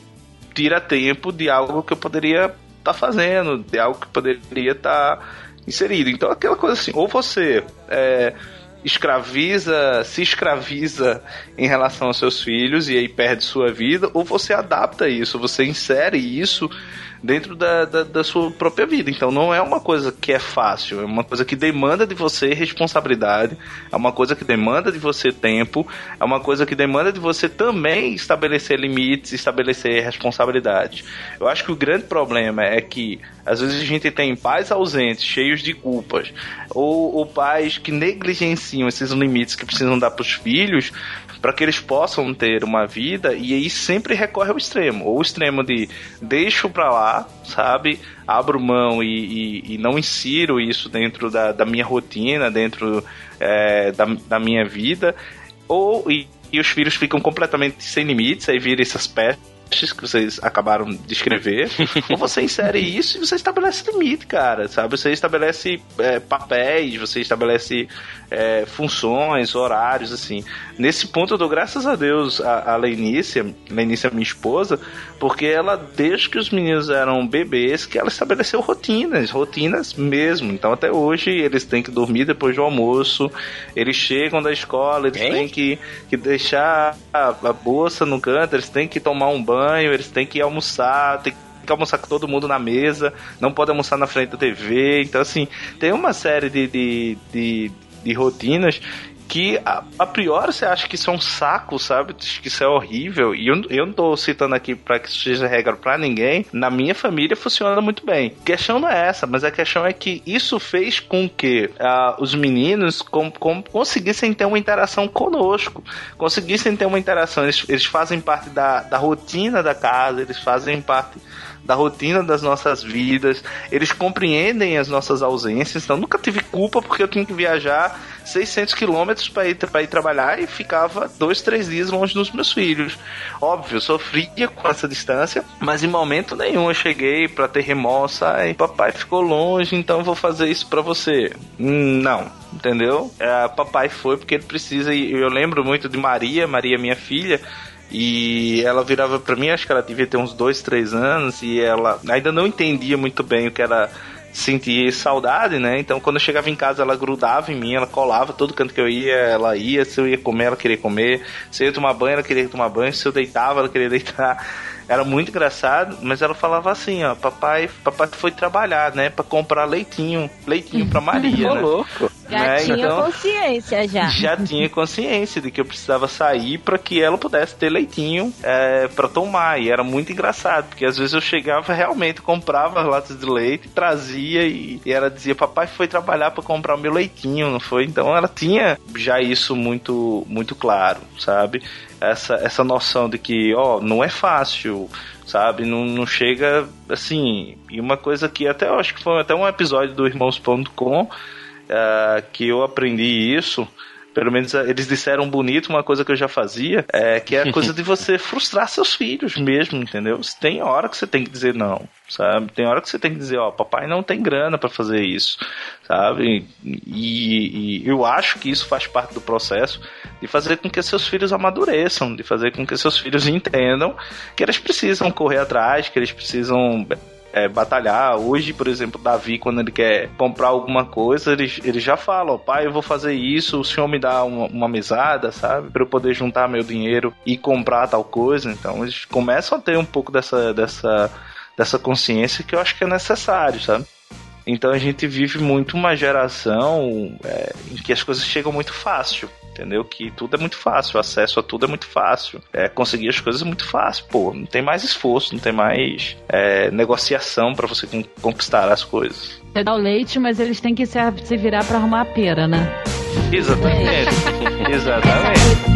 B: tira tempo de algo que eu poderia estar tá fazendo, de algo que poderia estar tá inserido. Então, aquela coisa assim, ou você é, escraviza, se escraviza em relação aos seus filhos e aí perde sua vida, ou você adapta isso, você insere isso dentro da, da, da, sua própria vida. Então não é uma coisa que é fácil, é uma coisa que demanda de você responsabilidade, é uma coisa que demanda de você tempo, é uma coisa que demanda de você também estabelecer limites, estabelecer responsabilidades. Eu acho que o grande problema é que às vezes a gente tem pais ausentes, cheios de culpas, ou, ou pais que negligenciam esses limites que precisam dar para os filhos, para que eles possam ter uma vida e aí sempre recorre ao extremo, ou o extremo de deixo para lá, sabe, abro mão e, e, e, não insiro isso dentro da, da minha rotina, dentro é, da, da minha vida, ou e, e os filhos ficam completamente sem limites, aí vira essas peças que vocês acabaram de escrever, ou você insere isso e você estabelece limite, cara, sabe? Você estabelece é, papéis, você estabelece é, funções, horários, assim. Nesse ponto eu dou graças a Deus a, a Leinícia, Leinícia minha esposa, porque ela, desde que os meninos eram bebês, que ela estabeleceu rotinas, rotinas mesmo. Então até hoje eles têm que dormir depois do almoço, eles chegam da escola, eles têm que, que deixar a, a bolsa no canto, eles têm que tomar um banho, eles têm que almoçar, tem que almoçar com todo mundo na mesa, não pode almoçar na frente da TV. Então, assim, tem uma série de, de, de, de rotinas que a, a, priori você acha que isso é um saco, sabe? Que isso é horrível. E eu, eu não tô citando aqui para que isso seja regra para ninguém. Na minha família funciona muito bem. A questão não é essa, mas a questão é que isso fez com que uh, os meninos com, com, conseguissem ter uma interação conosco, conseguissem ter uma interação. Eles, eles fazem parte da, da rotina da casa, eles fazem parte da rotina das nossas vidas, eles compreendem as nossas ausências, então nunca tive culpa porque eu tinha que viajar 600 quilômetros para ir, ir trabalhar e ficava dois, três dias longe dos meus filhos. Óbvio, sofria com essa distância, mas em momento nenhum eu cheguei para ter remorso, ai, papai ficou longe, então eu vou fazer isso para você. Não, entendeu? É, papai foi porque ele precisa, e eu lembro muito de Maria, Maria minha filha, e ela virava para mim, acho que ela devia ter uns dois, três anos, e ela ainda não entendia muito bem o que era sentir saudade, né? Então quando eu chegava em casa ela grudava em mim, ela colava todo canto que eu ia, ela ia, se eu ia comer, ela queria comer, se eu ia tomar banho, ela queria tomar banho, se eu deitava, ela queria deitar. Era muito engraçado, mas ela falava assim, ó, papai, papai foi trabalhar, né, para comprar leitinho, leitinho para Maria, né?
D: louco. Já né? tinha então, consciência já.
B: Já tinha consciência de que eu precisava sair para que ela pudesse ter leitinho é, para tomar. E era muito engraçado, porque às vezes eu chegava realmente, comprava as latas de leite, trazia e, e ela dizia: Papai foi trabalhar para comprar o meu leitinho, não foi? Então ela tinha já isso muito, muito claro, sabe? Essa, essa noção de que, ó, não é fácil sabe? Não, não chega assim. E uma coisa que até eu acho que foi até um episódio do Irmãos.com uh, que eu aprendi isso. Pelo menos eh, eles disseram bonito uma coisa que eu já fazia, é que é a coisa de você frustrar seus filhos mesmo, entendeu? Tem hora que você tem que dizer não, sabe? Tem hora que você tem que dizer, ó, papai não tem grana para fazer isso, sabe? E, e, eu acho que isso faz parte do processo de fazer com que seus filhos amadureçam, de fazer com que seus filhos entendam que eles precisam correr atrás, que eles precisam é, batalhar. Hoje, por exemplo, Davi, quando ele quer comprar alguma coisa, ele, ele já fala: ó, pai, eu vou fazer isso, o senhor me dá uma, uma mesada, sabe? Para eu poder juntar meu dinheiro e comprar tal coisa. Então, eles começam a ter um pouco dessa, dessa, dessa consciência que eu acho que é necessário, sabe? Então a gente vive muito uma geração é, em que as coisas chegam muito fácil entendeu? Que tudo é muito fácil, o acesso a tudo é muito fácil, é, conseguir as coisas é muito fácil, pô, não tem mais esforço, não tem mais é, negociação para você conquistar as coisas.
E: Você dá o leite, mas eles têm que se, se virar para arrumar a pera, né?
B: Exatamente, exatamente.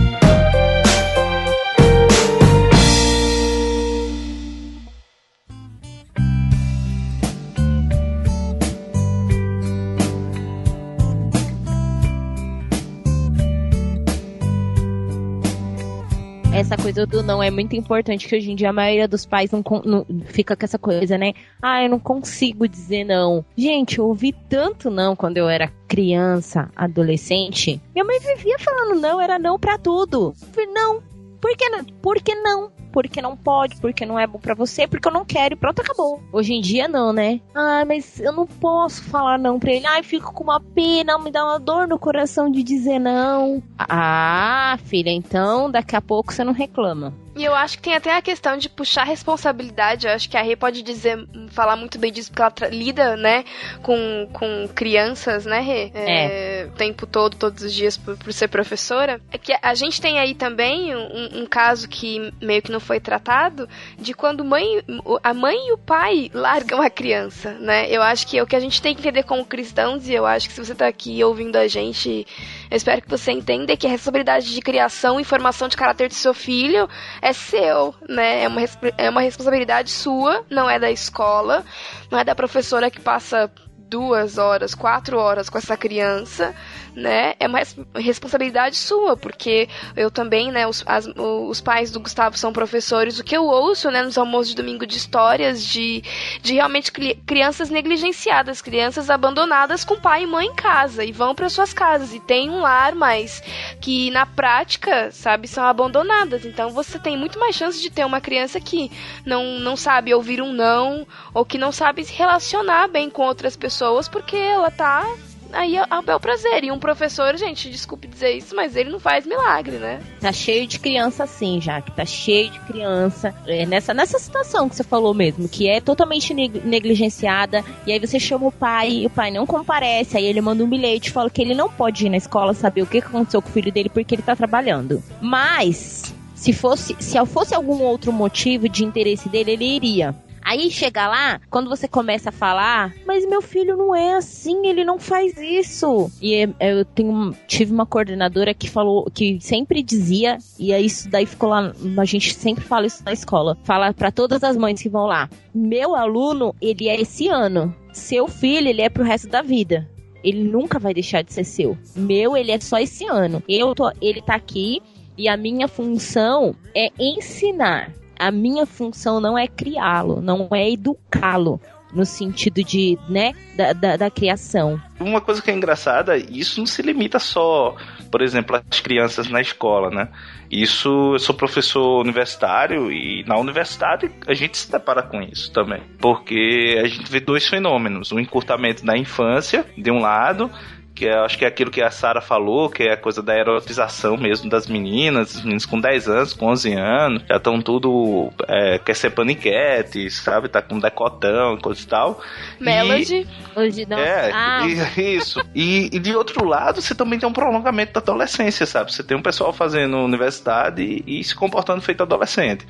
D: Essa coisa do não é muito importante, que hoje em dia a maioria dos pais não, não, fica com essa coisa, né? Ah, eu não consigo dizer não. Gente, eu ouvi tanto não quando eu era criança, adolescente. Minha mãe vivia falando não, era não para tudo. Não, por que não? Por que não? Porque não pode, porque não é bom para você, porque eu não quero e pronto, acabou. Hoje em dia não, né? Ah, mas eu não posso falar não pra ele. Ai, fico com uma pena, me dá uma dor no coração de dizer não. Ah, filha, então daqui a pouco você não reclama.
A: E eu acho que tem até a questão de puxar responsabilidade. Eu acho que a Rê pode dizer, falar muito bem disso, porque ela lida, né, com, com crianças, né, Rê? É. é. O tempo todo, todos os dias, por, por, ser professora. É que a gente tem aí também um, um, caso que meio que não foi tratado, de quando mãe, a mãe e o pai largam a criança, né? Eu acho que é o que a gente tem que entender como cristãos, e eu acho que se você tá aqui ouvindo a gente eu espero que você entenda que a responsabilidade de criação e formação de caráter do seu filho é seu, né? É uma, é uma responsabilidade sua, não é da escola, não é da professora que passa duas horas, quatro horas com essa criança, né? É uma responsabilidade sua, porque eu também, né? Os, as, os pais do Gustavo são professores. O que eu ouço, né? Nos almoços de domingo de histórias de, de realmente crianças negligenciadas, crianças abandonadas com pai e mãe em casa e vão para suas casas e tem um lar, mas que na prática, sabe, são abandonadas. Então você tem muito mais chance de ter uma criança que não, não sabe ouvir um não ou que não sabe se relacionar bem com outras pessoas porque ela tá aí é a bel prazer. E um professor, gente, desculpe dizer isso, mas ele não faz milagre, né?
D: Tá cheio de criança assim, já que tá cheio de criança é, nessa, nessa situação que você falou mesmo, que é totalmente negligenciada, e aí você chama o pai, e o pai não comparece, aí ele manda um bilhete, fala que ele não pode ir na escola saber o que aconteceu com o filho dele porque ele tá trabalhando. Mas se fosse, se fosse algum outro motivo de interesse dele, ele iria. Aí chega lá, quando você começa a falar, mas meu filho não é assim, ele não faz isso. E é, é, eu tenho, tive uma coordenadora que falou, que sempre dizia, e aí isso daí ficou lá, a gente sempre fala isso na escola, fala para todas as mães que vão lá. Meu aluno, ele é esse ano. Seu filho, ele é pro resto da vida ele nunca vai deixar de ser seu. Meu, ele é só esse ano. Eu tô, ele tá aqui e a minha função é ensinar a minha função não é criá-lo, não é educá-lo no sentido de, né, da, da, da, criação.
B: Uma coisa que é engraçada, isso não se limita só, por exemplo, às crianças na escola, né? Isso, eu sou professor universitário e na universidade a gente se depara com isso também. Porque a gente vê dois fenômenos: o encurtamento da infância, de um lado, que é, acho que é aquilo que a Sara falou, que é a coisa da erotização mesmo das meninas, os meninos com 10 anos, com 11 anos, já estão tudo, é, quer ser paniquete, sabe, tá com decotão e coisa e tal.
A: Melody.
D: E, Hoje não.
B: É, ah. e, isso. E, e, de outro lado, você também tem um prolongamento da adolescência, sabe? Você tem um pessoal fazendo universidade e, e se comportando feito adolescente.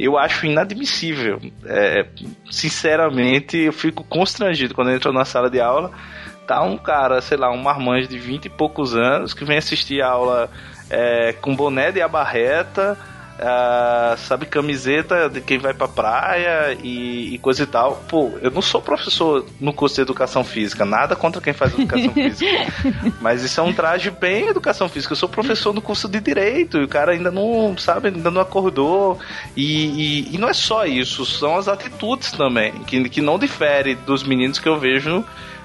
B: Eu acho inadmissível. É, sinceramente, eu fico constrangido quando eu entro na sala de aula tá um cara, sei lá, um marmanjo de 20 e poucos anos que vem assistir a aula é, com boné de abarreta, uh, sabe, camiseta de quem vai pra praia e, e, coisa e tal. Pô, eu não sou professor no curso de educação física, nada contra quem faz educação física. Mas isso é um traje bem educação física. Eu sou professor no curso de direito e o cara ainda não, sabe, ainda não acordou. E, e, e não é só isso, são as atitudes também, que, que não difere dos meninos que eu vejo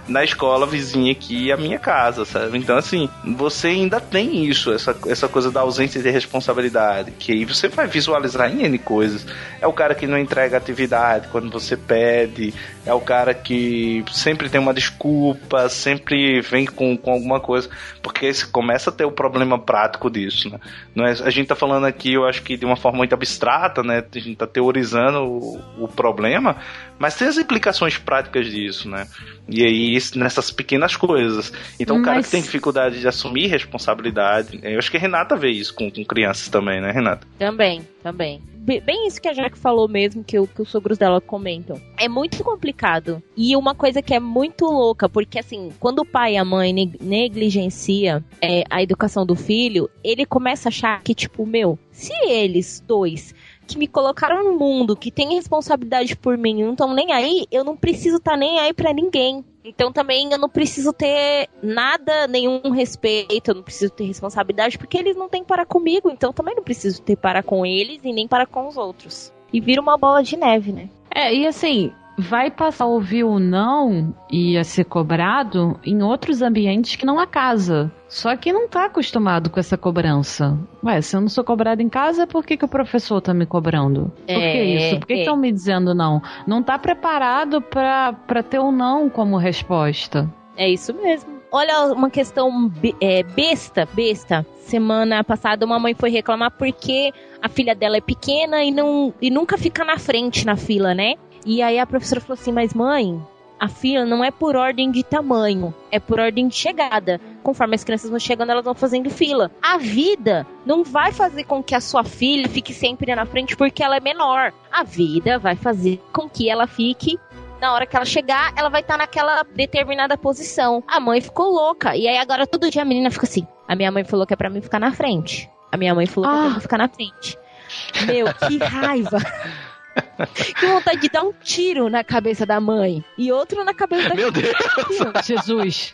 B: na escola vizinha aqui a minha casa, sabe? Então, assim, você ainda tem isso, essa, essa coisa da ausência de responsabilidade, que aí você vai visualizar em N coisas. É o cara que não entrega atividade quando você pede, é o cara que sempre tem uma desculpa, sempre vem com, com alguma coisa, porque você começa a ter o problema prático disso, né? Não é, a gente tá falando aqui, eu acho que de uma forma muito abstrata, né? A gente tá teorizando o, o problema, mas tem as implicações práticas disso, né? E aí, nessas pequenas coisas. Então, Mas... o cara que tem dificuldade de assumir responsabilidade, eu acho que a Renata vê isso com, com crianças também, né, Renata?
D: Também, também. Bem isso que a Jaque falou mesmo, que, que os sogros dela comentam. É muito complicado. E uma coisa que é muito louca, porque assim, quando o pai e a mãe negligencia é, a educação do filho, ele começa a achar que, tipo, meu, se eles dois que me colocaram no mundo, que tem responsabilidade por mim, não estão nem aí, eu não preciso estar tá nem aí para ninguém. Então também eu não preciso ter nada, nenhum respeito, eu não preciso ter responsabilidade, porque eles não têm para comigo, então também não preciso ter para com eles e nem para com os outros. E vira uma bola de neve, né?
E: É, e assim, vai passar a ouvir o não e a ser cobrado em outros ambientes que não a casa. Só que não está acostumado com essa cobrança. Ué, se eu não sou cobrado em casa, por que, que o professor está me cobrando? Por é, que isso? Por que estão é. me dizendo não? Não está preparado para ter o um não como resposta.
D: É isso mesmo. Olha uma questão é, besta, besta. Semana passada uma mãe foi reclamar porque a filha dela é pequena e, não, e nunca fica na frente na fila, né? E aí a professora falou assim: Mas mãe, a fila não é por ordem de tamanho, é por ordem de chegada. Conforme as crianças vão chegando, elas vão fazendo fila. A vida não vai fazer com que a sua filha fique sempre na frente porque ela é menor. A vida vai fazer com que ela fique na hora que ela chegar, ela vai estar tá naquela determinada posição. A mãe ficou louca. E aí agora todo dia a menina fica assim: a minha mãe falou que é pra mim ficar na frente. A minha mãe falou ah. que é pra ah. mim ficar na frente. Meu, que raiva. que vontade de dar um tiro na cabeça da mãe e outro na cabeça da
C: Meu Deus!
E: Jesus!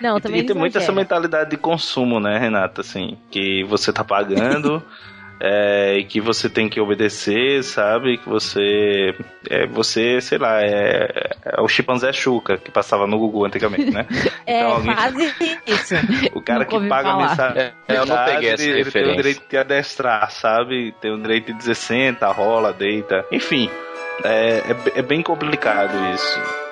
B: Não, também e, e tem muito essa mentalidade de consumo, né, Renata? Assim, que você tá pagando é, e que você tem que obedecer, sabe? Que você. É, você, sei lá, é, é o chimpanzé Chuca, que passava no Google antigamente, né?
D: É, então, alguém, quase isso.
B: O cara que paga falar. a mensagem.
C: É, eu não peguei essa ele,
B: ele tem o direito de adestrar, sabe? Tem o direito de dizer senta, rola, deita. Enfim, é, é, é bem complicado isso.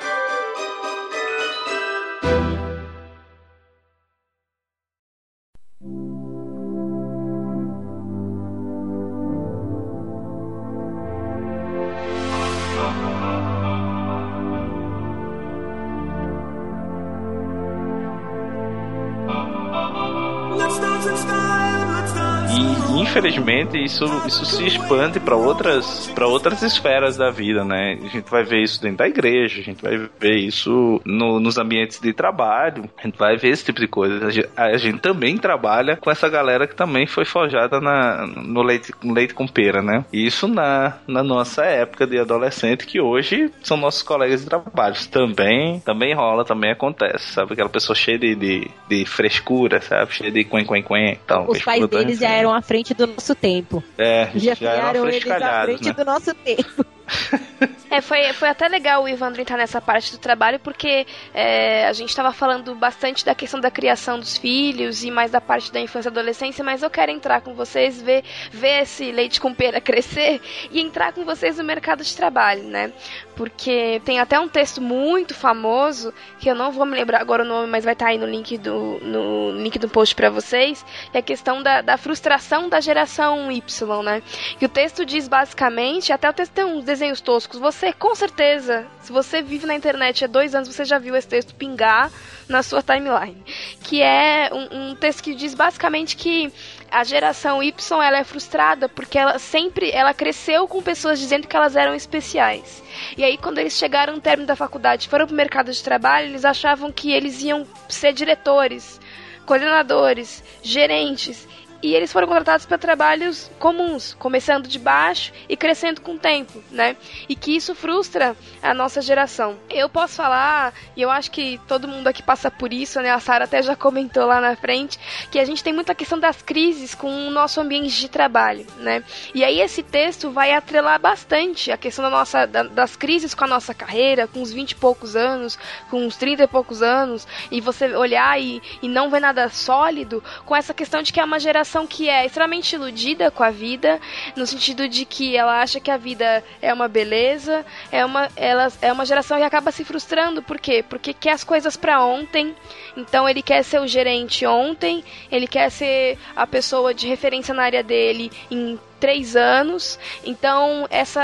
B: and stars. E infelizmente isso, isso se expande para outras para outras esferas da vida, né? A gente vai ver isso dentro da igreja, a gente vai ver isso no, nos ambientes de trabalho, a gente vai ver esse tipo de coisa. A gente, a gente também trabalha com essa galera que também foi forjada na, no, leite, no leite com pera, né? Isso na, na nossa época de adolescente, que hoje são nossos colegas de trabalho. Também, também rola, também acontece, sabe? Aquela pessoa cheia de, de, de frescura, sabe? Cheia de quen, quen, quen. Então,
D: Os pais deles já eram à frente do nosso tempo.
B: É,
D: já, já eram eles à frente
B: né?
D: do nosso tempo.
A: É, foi, foi até legal o Ivandro entrar nessa parte do trabalho, porque é, a gente estava falando bastante da questão da criação dos filhos e mais da parte da infância e adolescência, mas eu quero entrar com vocês, ver, ver esse leite com pera crescer e entrar com vocês no mercado de trabalho, né? Porque tem até um texto muito famoso, que eu não vou me lembrar agora o nome, mas vai estar tá aí no link do, no link do post para vocês, que é a questão da, da frustração da geração Y, né? Que o texto diz basicamente, até o texto tem uns desenhos toscos, você com certeza, se você vive na internet há dois anos, você já viu esse texto pingar na sua timeline. Que é um, um texto que diz basicamente que a geração Y ela é frustrada porque ela sempre ela cresceu com pessoas dizendo que elas eram especiais. E aí quando eles chegaram no término da faculdade, foram para o mercado de trabalho, eles achavam que eles iam ser diretores, coordenadores, gerentes e eles foram contratados para trabalhos comuns, começando de baixo e crescendo com o tempo, né? E que isso frustra a nossa geração. Eu posso falar, e eu acho que todo mundo aqui passa por isso, né? A Sara até já comentou lá na frente, que a gente tem muita questão das crises com o nosso ambiente de trabalho, né? E aí esse texto vai atrelar bastante a questão da nossa, da, das crises com a nossa carreira, com uns 20 e poucos anos, com uns 30 e poucos anos, e você olhar e, e não ver nada sólido, com essa questão de que é uma geração geração que é extremamente iludida com a vida, no sentido de que ela acha que a vida é uma beleza, é uma, ela, é uma geração que acaba se frustrando, por quê? Porque quer as coisas para ontem, então ele quer ser o gerente ontem, ele quer ser a pessoa de referência na área dele em três anos. Então, essa,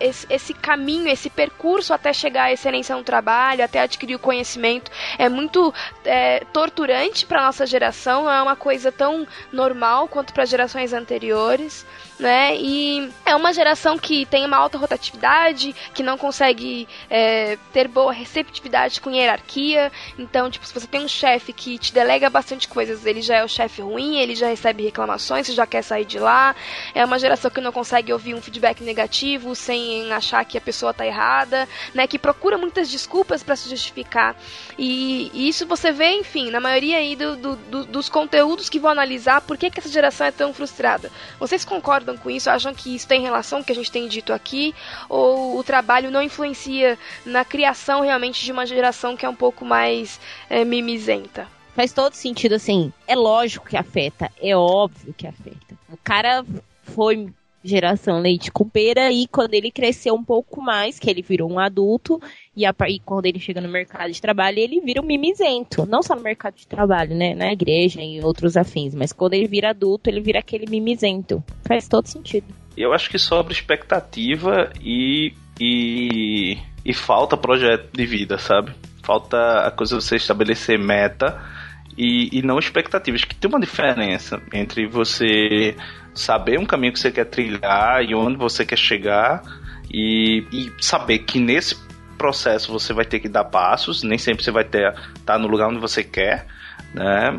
A: esse, esse, caminho, esse percurso até chegar à excelência no trabalho, até adquirir o conhecimento, é muito é, torturante para nossa geração. Não é uma coisa tão normal quanto para gerações anteriores né? E é uma geração que tem uma alta rotatividade, que não consegue é, ter boa receptividade com hierarquia. Então, tipo, se você tem um chefe que te delega bastante coisas, ele já é o chefe ruim, ele já recebe reclamações, você já quer sair de lá. É uma geração que não consegue ouvir um feedback negativo sem achar que a pessoa tá errada, né? Que procura muitas desculpas para se justificar. E, e, isso você vê, enfim, na maioria aí do, do, do, dos conteúdos que vou analisar por que, que essa geração é tão frustrada. Vocês concordam com isso? Acham que isso tem relação com o que a gente tem dito aqui? Ou o trabalho não influencia na criação realmente de uma geração que é um pouco mais é, mimizenta?
D: Faz todo sentido, assim. É lógico que afeta, é óbvio que afeta. O cara foi geração leite com pera e quando ele cresceu um pouco mais, que ele virou um adulto, e, a, e quando ele chega no mercado de trabalho, ele vira um mimizento. Não só no mercado de trabalho, né? Na igreja e outros afins, mas quando ele vira adulto, ele vira aquele mimizento. Faz todo sentido.
B: Eu acho que sobra expectativa e, e, e falta projeto de vida, sabe? Falta a coisa de você estabelecer meta e, e não expectativas. Que tem uma diferença entre você saber um caminho que você quer trilhar e onde você quer chegar e, e saber que nesse processo você vai ter que dar passos, nem sempre você vai ter tá no lugar onde você quer, né?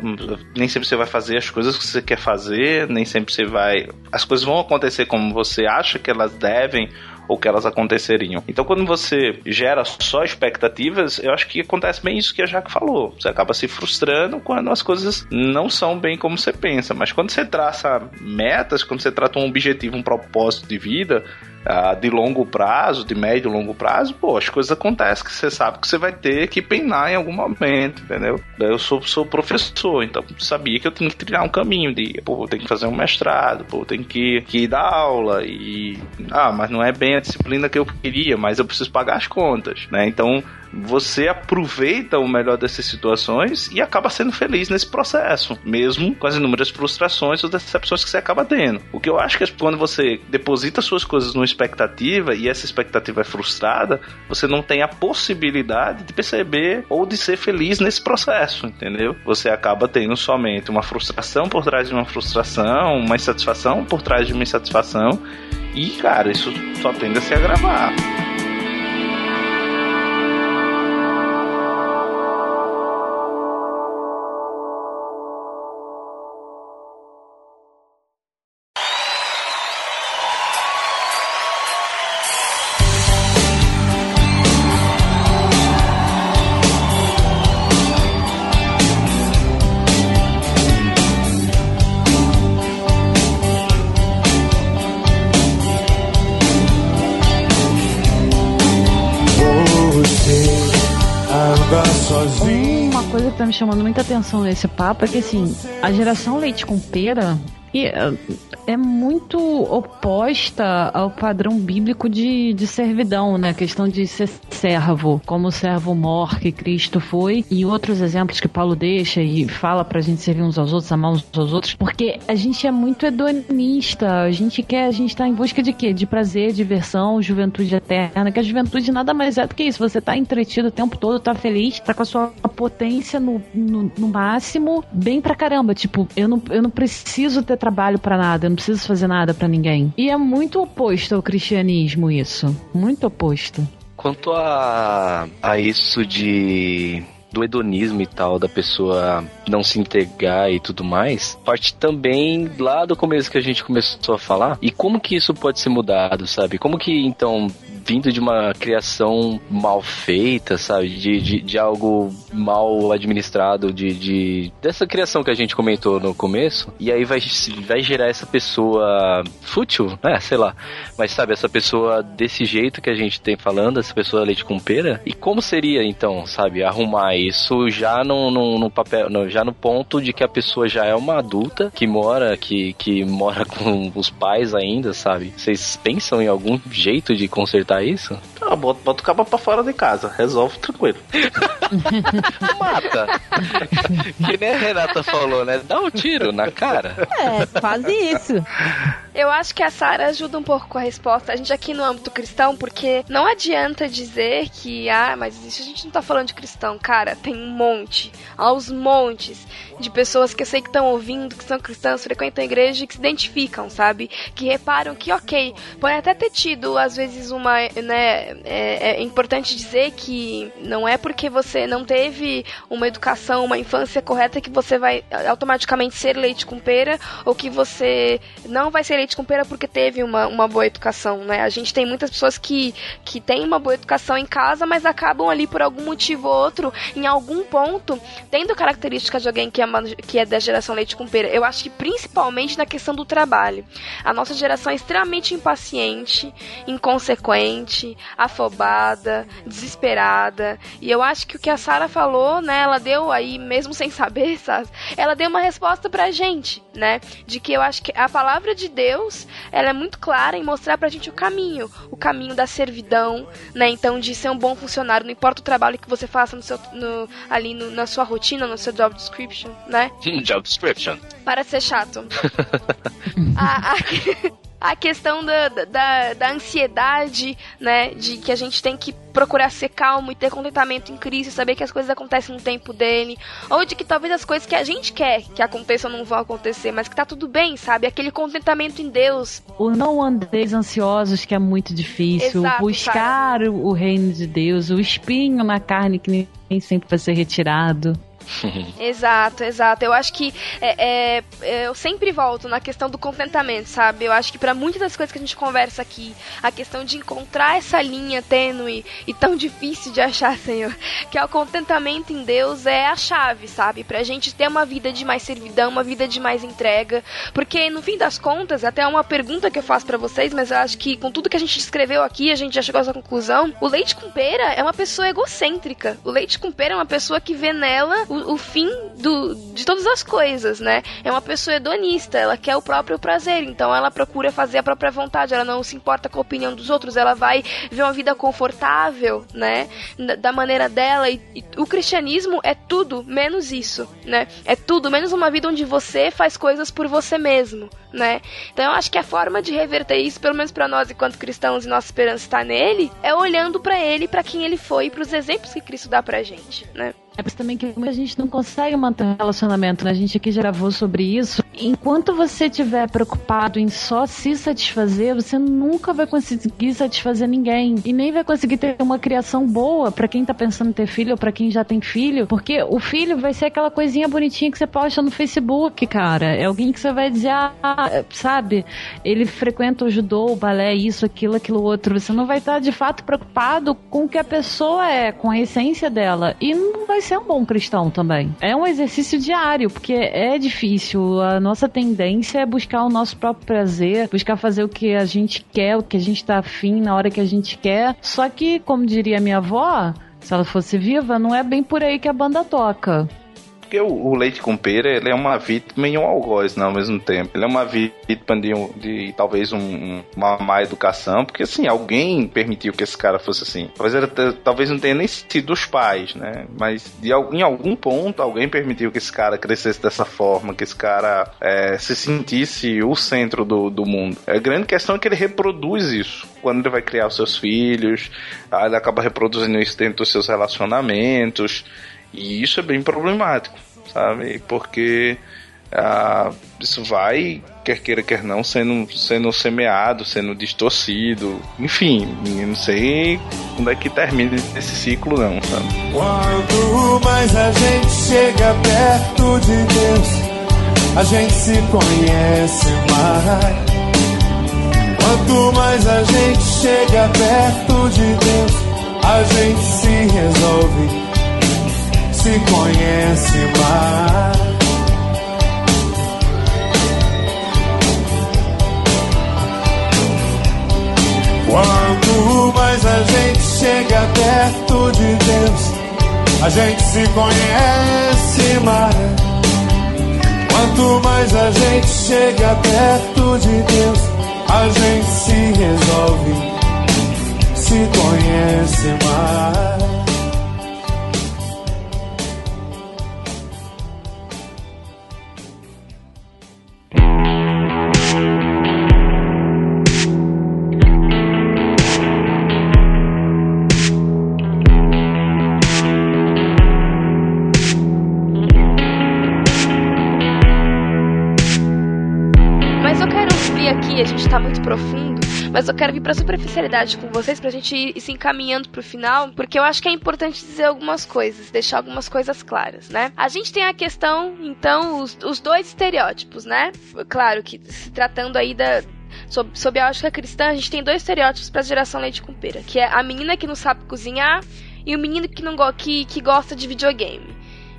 B: Nem sempre você vai fazer as coisas que você quer fazer, nem sempre você vai, as coisas vão acontecer como você acha que elas devem ou que elas aconteceriam. Então, quando você gera só expectativas, eu acho que acontece bem isso que a Jaque falou. Você acaba se frustrando quando as coisas não são bem como você pensa. Mas quando você traça metas, quando você trata um objetivo, um propósito de vida, uh, de longo prazo, de médio e longo prazo, pô, as coisas acontecem que você sabe que você vai ter que penar em algum momento, entendeu? Eu sou, sou professor, então sabia que eu tinha que trilhar um caminho de, pô, tem que fazer um mestrado, pô, tem que, que dar aula e, ah, mas não é bem a disciplina que eu queria, mas eu preciso pagar as contas, né? Então, você aproveita o melhor dessas situações e acaba sendo feliz nesse processo, mesmo com as inúmeras frustrações ou decepções que você acaba tendo. O que eu acho que é quando você deposita suas coisas numa expectativa e essa expectativa é frustrada, você não tem a possibilidade de perceber ou de ser feliz nesse processo, entendeu? Você acaba tendo somente uma frustração por trás de uma frustração, uma insatisfação por trás de uma insatisfação. E, cara, isso só tende a se agravar.
E: Chamando muita atenção nesse papo é que, assim, a geração leite com pera e uh, é muito oposta ao padrão bíblico de, de servidão, né? A questão de ser servo, como o servo mor que Cristo foi, e outros exemplos que Paulo deixa e fala pra gente servir uns aos outros, amar uns aos outros, porque a gente é muito hedonista, a gente quer, a gente tá em busca de quê? De prazer, diversão, juventude eterna, que a juventude nada mais é do que isso, você tá entretido o tempo todo, tá feliz, tá com a sua potência no, no, no máximo, bem pra caramba, tipo, eu não, eu não preciso ter trabalho para nada, eu não preciso fazer nada para ninguém. E é muito oposto ao cristianismo isso. Muito oposto.
C: Quanto a, a isso de do hedonismo e tal, da pessoa não se entregar e tudo mais, parte também lá do começo que a gente começou a falar. E como que isso pode ser mudado, sabe? Como que então vindo de uma criação mal feita, sabe? De, de, de algo mal administrado, de, de, dessa criação que a gente comentou no começo, e aí vai, vai gerar essa pessoa fútil, né? Sei lá. Mas sabe, essa pessoa desse jeito que a gente tem falando, essa pessoa leite com pera, e como seria então, sabe, arrumar isso já no, no, no papel, no, já no ponto de que a pessoa já é uma adulta que mora, que, que mora com os pais ainda, sabe? Vocês pensam em algum jeito de consertar isso?
B: Ah, bota, bota o cabo pra fora de casa, resolve tranquilo.
C: Mata. que nem a Renata falou, né? Dá um tiro na cara.
D: É, quase isso.
A: Eu acho que a Sara ajuda um pouco com a resposta. A gente aqui no âmbito cristão, porque não adianta dizer que, ah, mas isso a gente não tá falando de cristão. Cara, tem um monte, aos montes de pessoas que eu sei que estão ouvindo, que são cristãs, frequentam a igreja e que se identificam, sabe? Que reparam que, ok, pode até ter tido, às vezes, uma, né, é, é importante dizer que não é porque você não teve uma educação, uma infância correta que você vai automaticamente ser leite com pera ou que você não vai ser leite com pera porque teve uma, uma boa educação, né? A gente tem muitas pessoas que, que têm uma boa educação em casa, mas acabam ali por algum motivo ou outro, em algum ponto, tendo características de alguém que é, uma, que é da geração leite com pera. Eu acho que principalmente na questão do trabalho. A nossa geração é extremamente impaciente, inconsequente, afobada, desesperada. E eu acho que o que a Sara falou, né, ela deu aí, mesmo sem saber, sabe? Ela deu uma resposta pra gente, né? De que eu acho que a palavra de Deus, ela é muito clara em mostrar pra gente o caminho, o caminho da servidão, né? Então, de ser um bom funcionário, não importa o trabalho que você faça no seu, no, ali no, na sua rotina, no seu job description, né?
C: Job description.
A: Para ser chato. a, a a questão da, da, da, ansiedade, né? De que a gente tem que procurar ser calmo e ter contentamento em Cristo, saber que as coisas acontecem no tempo dele. Ou de que talvez as coisas que a gente quer que aconteçam não vão acontecer, mas que tá tudo bem, sabe? Aquele contentamento em Deus.
E: O não andeis ansiosos, que é muito difícil. Exato, buscar o, o reino de Deus, o espinho na carne que nem sempre vai ser retirado.
A: exato, exato. Eu acho que é, é, é, eu sempre volto na questão do contentamento, sabe? Eu acho que para muitas das coisas que a gente conversa aqui, a questão de encontrar essa linha tênue e tão difícil de achar, Senhor, que é o contentamento em Deus é a chave, sabe? Pra gente ter uma vida de mais servidão, uma vida de mais entrega, porque no fim das contas, até uma pergunta que eu faço para vocês, mas eu acho que com tudo que a gente descreveu aqui, a gente já chegou a essa conclusão. O leite com pera é uma pessoa egocêntrica. O leite com pera é uma pessoa que vê nela o, o fim do, de todas as coisas, né? É uma pessoa hedonista, ela quer o próprio prazer, então ela procura fazer a própria vontade, ela não se importa com a opinião dos outros, ela vai ver uma vida confortável, né? Da maneira dela. E, e o cristianismo é tudo menos isso, né? É tudo menos uma vida onde você faz coisas por você mesmo, né? Então eu acho que a forma de reverter isso, pelo menos para nós enquanto cristãos e nossa esperança está nele, é olhando para ele, para quem ele foi, para os exemplos que Cristo dá pra gente, né?
E: É por isso também que muita gente não consegue manter um relacionamento, né? A gente aqui já gravou sobre isso. Enquanto você estiver preocupado em só se satisfazer, você nunca vai conseguir satisfazer ninguém. E nem vai conseguir ter uma criação boa para quem tá pensando em ter filho ou pra quem já tem filho. Porque o filho vai ser aquela coisinha bonitinha que você posta no Facebook, cara. É alguém que você vai dizer, ah, sabe, ele frequenta o judô, o balé, isso, aquilo, aquilo outro. Você não vai estar de fato preocupado com o que a pessoa é, com a essência dela. E não vai ser um bom cristão também. É um exercício diário, porque é difícil. A nossa tendência é buscar o nosso próprio prazer, buscar fazer o que a gente quer, o que a gente tá afim na hora que a gente quer. Só que, como diria minha avó, se ela fosse viva, não é bem por aí que a banda toca
B: porque o, o, leite com pera ele é uma vítima e um algoz né, ao mesmo tempo. Ele é uma vítima de, de talvez um, uma má educação, porque assim, alguém permitiu que esse cara fosse assim. Talvez, era, talvez não tenha nem sido os pais, né? Mas de, em algum ponto alguém permitiu que esse cara crescesse dessa forma, que esse cara é, se sentisse o centro do, do mundo. A grande questão é que ele reproduz isso. Quando ele vai criar os seus filhos, ele acaba reproduzindo isso dentro dos seus relacionamentos. E isso é bem problemático, sabe? Porque ah, isso vai, quer queira, quer não, sendo, sendo semeado, sendo distorcido. Enfim, não sei quando é que termina esse ciclo, não, sabe?
F: Quanto mais a gente chega perto de Deus, a gente se conhece mais. Quanto mais a gente chega perto de Deus, a gente se resolve se conhece mais. Quanto mais a gente chega perto de Deus, a gente se conhece mais. Quanto mais a gente chega perto de Deus, a gente se resolve, se conhece mais.
A: Mas eu quero vir pra superficialidade com vocês pra gente ir se encaminhando pro final, porque eu acho que é importante dizer algumas coisas, deixar algumas coisas claras, né? A gente tem a questão, então, os, os dois estereótipos, né? Claro que se tratando aí da, sob, sob a ótica cristã, a gente tem dois estereótipos para a geração leite com pera, que é a menina que não sabe cozinhar e o menino que não go que, que gosta de videogame.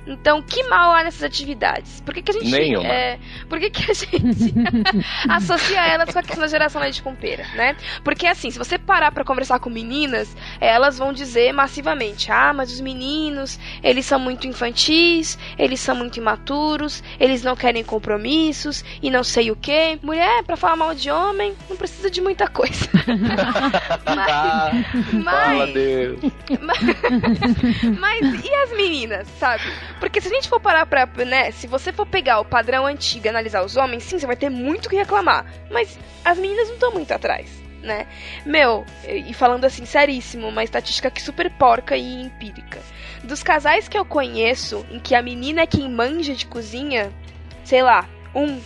A: Então, que mal há nessas atividades? Por que, que a gente.
C: Nenhuma.
A: É, por que, que a gente associa elas com a questão da geração leite com pera, né? Porque assim, se você parar para conversar com meninas, elas vão dizer massivamente: ah, mas os meninos, eles são muito infantis, eles são muito imaturos, eles não querem compromissos e não sei o que. Mulher, para falar mal de homem, não precisa de muita coisa.
C: mas, ah, mas.
A: Mas, mas e as meninas, sabe? Porque se a gente for parar pra, né, se você for pegar o padrão antigo e analisar os homens, sim, você vai ter muito que reclamar. Mas as meninas não estão muito atrás, né? Meu, e falando assim, seríssimo, uma estatística que super porca e empírica. Dos casais que eu conheço, em que a menina é quem manja de cozinha, sei lá, um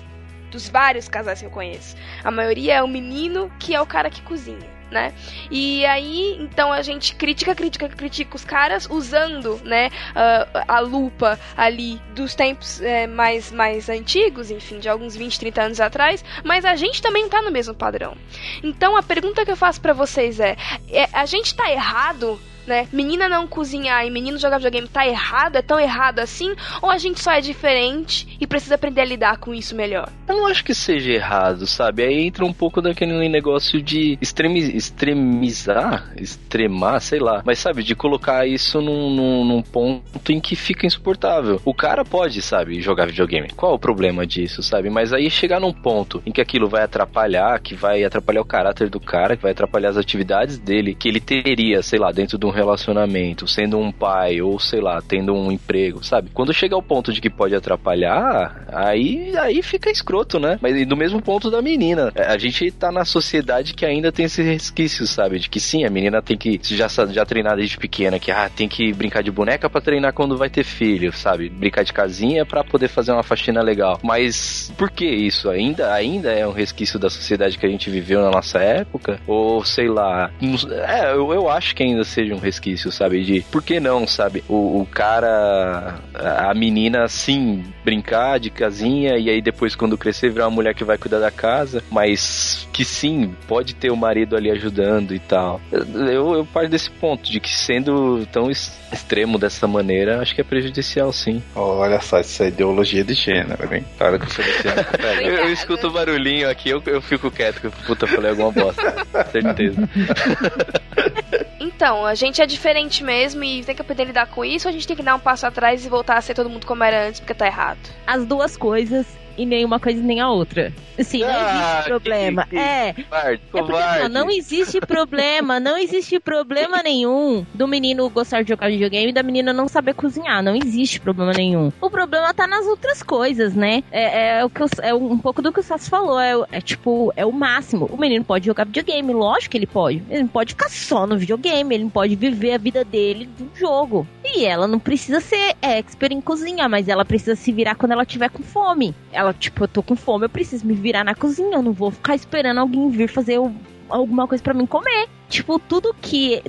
A: dos vários casais que eu conheço. A maioria é o menino que é o cara que cozinha né? E aí, então a gente critica, critica, critica os caras usando, né, a, a lupa ali dos tempos é, mais, mais antigos, enfim, de alguns 20, 30 anos atrás, mas a gente também tá no mesmo padrão. Então a pergunta que eu faço para vocês é, é, a gente tá errado né? Menina não cozinhar e menino jogar videogame tá errado, é tão errado assim? Ou a gente só é diferente e precisa aprender a lidar com isso melhor?
C: Eu não acho que seja errado, sabe? Aí entra um pouco daquele negócio de extremi extremizar, extremar, sei lá. Mas sabe, de colocar isso num, num, num ponto em que fica insuportável. O cara pode, sabe, jogar videogame. Qual o problema disso, sabe? Mas aí chegar num ponto em que aquilo vai atrapalhar, que vai atrapalhar o caráter do cara, que vai atrapalhar as atividades dele, que ele teria, sei lá, dentro de um relacionamento, sendo um pai ou sei lá, tendo um emprego, sabe? Quando chega ao ponto de que pode atrapalhar, aí aí fica escroto, né? Mas do mesmo ponto da menina. É, a gente tá na sociedade que ainda tem esse resquício, sabe? De que sim, a menina tem que já já treinar desde pequena, que ah, tem que brincar de boneca para treinar quando vai ter filho, sabe? Brincar de casinha para poder fazer uma faxina legal. Mas por que isso ainda ainda é um resquício da sociedade que a gente viveu na nossa época? Ou sei lá, é, eu, eu acho que ainda seja um resquício, sabe? De por que não, sabe? O, o cara, a menina, sim, brincar de casinha e aí depois, quando crescer, virar uma mulher que vai cuidar da casa, mas que sim, pode ter o marido ali ajudando e tal. Eu, eu parto desse ponto, de que sendo tão extremo dessa maneira, acho que é prejudicial, sim.
B: Olha só, isso é ideologia de gênero, hein? Cara que o Feliciano
C: eu, eu escuto o barulhinho aqui, eu, eu fico quieto, que puta, falei alguma bosta. Certeza.
A: Então, a gente é diferente mesmo e tem que aprender a lidar com isso, ou a gente tem que dar um passo atrás e voltar a ser todo mundo como era antes, porque tá errado?
D: As duas coisas e nem uma coisa nem a outra. Sim, não ah, existe problema. É. Covarde, é porque, não, não existe problema, não existe problema nenhum do menino gostar de jogar videogame e da menina não saber cozinhar. Não existe problema nenhum. O problema tá nas outras coisas, né? É, é o que eu, é um pouco do que o Sassi falou. É, é, tipo, é o máximo. O menino pode jogar videogame, lógico que ele pode. Ele não pode ficar só no videogame, ele não pode viver a vida dele do jogo. E ela não precisa ser expert em cozinhar, mas ela precisa se virar quando ela tiver com fome. Ela, tipo, eu tô com fome, eu preciso me virar na cozinha, eu não vou ficar esperando alguém vir fazer alguma coisa para mim comer. Tipo, tudo que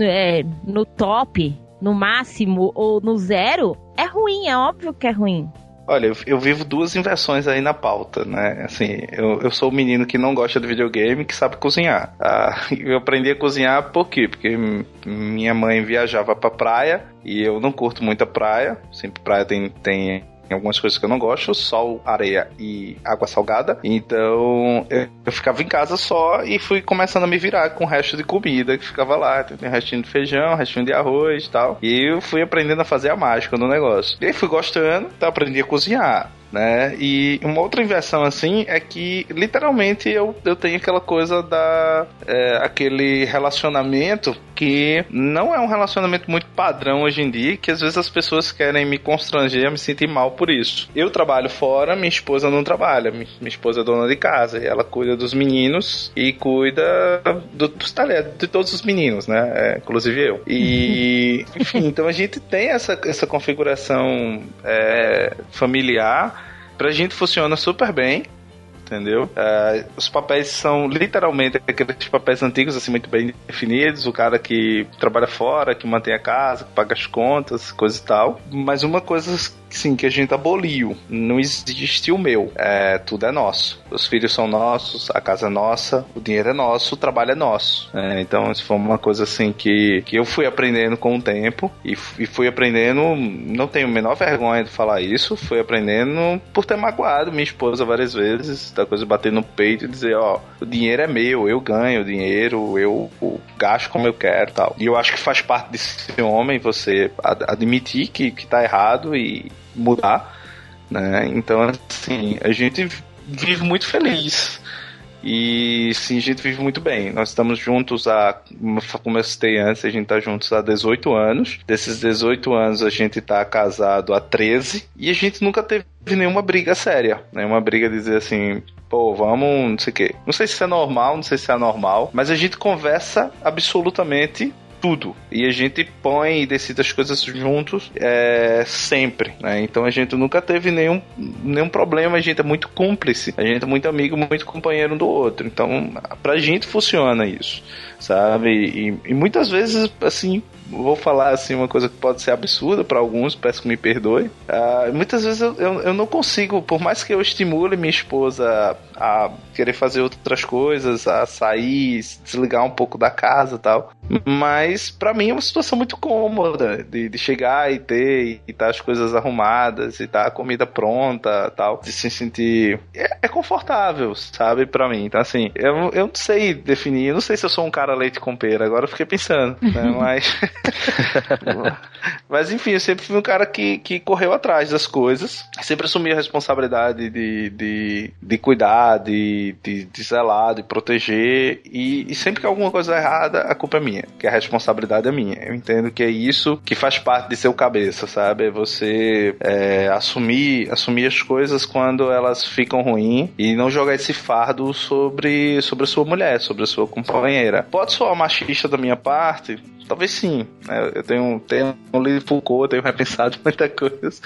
D: é no top, no máximo ou no zero é ruim, é óbvio que é ruim.
B: Olha, eu, eu, vivo duas inversões aí na pauta, né? Assim, eu, eu sou o menino que não gosta de videogame, que sabe cozinhar. Ah, eu aprendi a cozinhar por quê? Porque minha mãe viajava pra praia e eu não curto muito a praia. Sempre praia tem, tem algumas coisas que eu não gosto, sol, areia e água salgada. Então eu, eu, ficava em casa só e fui começando a me virar com o resto de comida que ficava lá. Tem restinho de feijão, restinho de arroz e tal. E eu fui aprendendo a fazer a mágica no negócio. E aí fui gostando, então aprendi a cozinhar né? E uma outra inversão assim é que literalmente eu, eu tenho aquela coisa da é, aquele relacionamento que não é um relacionamento muito padrão hoje em dia, que às vezes as pessoas querem me constranger, me sentir mal por isso. Eu trabalho fora, minha esposa não trabalha, minha, esposa é dona de casa e ela cuida dos meninos e cuida do, dos talentos de todos os meninos, né? É, inclusive eu. E enfim, então a gente tem essa, essa configuração é, familiar Pra gente funciona super bem, entendeu? Uh, os papéis são literalmente aqueles papéis antigos, assim, muito bem definidos. O cara que trabalha fora, que mantém a casa, que paga as contas, coisa e tal. Mas uma coisa sim, que a gente aboliu. Não existe o meu. É, tudo é nosso. Os filhos são nossos, a casa é nossa, o dinheiro é nosso, o trabalho é nosso. É, então, isso foi uma coisa assim que, que eu fui aprendendo com o tempo e, e fui aprendendo, não tenho a menor vergonha de falar isso, fui aprendendo por ter magoado minha esposa várias vezes, da coisa bater no peito e dizer, ó, o dinheiro é meu, eu ganho o dinheiro, eu, eu gasto como eu quero tal. E eu acho que faz parte de ser homem você admitir que, que tá errado e, mudar, né? Então, assim, a gente vive muito feliz. E sim, a gente vive muito bem. Nós estamos juntos há, como eu citei antes, a gente está juntos há 18 anos. Desses 18 anos a gente está casado há 13 e a gente nunca teve nenhuma briga séria, nenhuma briga de dizer assim, pô, vamos, não sei o quê. Não sei se é normal, não sei se é anormal, mas a gente conversa absolutamente tudo. E a gente põe e decide as coisas juntos é, sempre, né? Então a gente nunca teve nenhum, nenhum problema, a gente é muito cúmplice, a gente é muito amigo, muito companheiro um do outro. Então, pra gente funciona isso, sabe? E, e muitas vezes, assim, vou falar assim uma coisa que pode ser absurda para alguns, peço que me perdoe. Uh, muitas vezes eu, eu, eu, não consigo, por mais que eu estimule minha esposa a querer fazer outras coisas, a sair, desligar um pouco da casa e tal. Mas para mim é uma situação muito cômoda de, de chegar e ter e estar tá as coisas arrumadas e tá a comida pronta tal, de se sentir é, é confortável, sabe, para mim. Então assim, eu, eu não sei definir, eu não sei se eu sou um cara leite com pera, agora eu fiquei pensando, né? Mas Mas enfim, eu sempre fui um cara que, que correu atrás das coisas, sempre assumi a responsabilidade de, de, de cuidar, de, de, de zelar, de proteger, e, e sempre que alguma coisa é errada, a culpa é minha, que a responsabilidade é minha. Eu entendo que é isso que faz parte de seu cabeça, sabe? É você é, assumir, assumir as coisas quando elas ficam ruins e não jogar esse fardo sobre, sobre a sua mulher, sobre a sua companheira. Pode soar machista da minha parte, Talvez sim. Né? Eu tenho, tenho lido Foucault, tenho repensado muita coisa.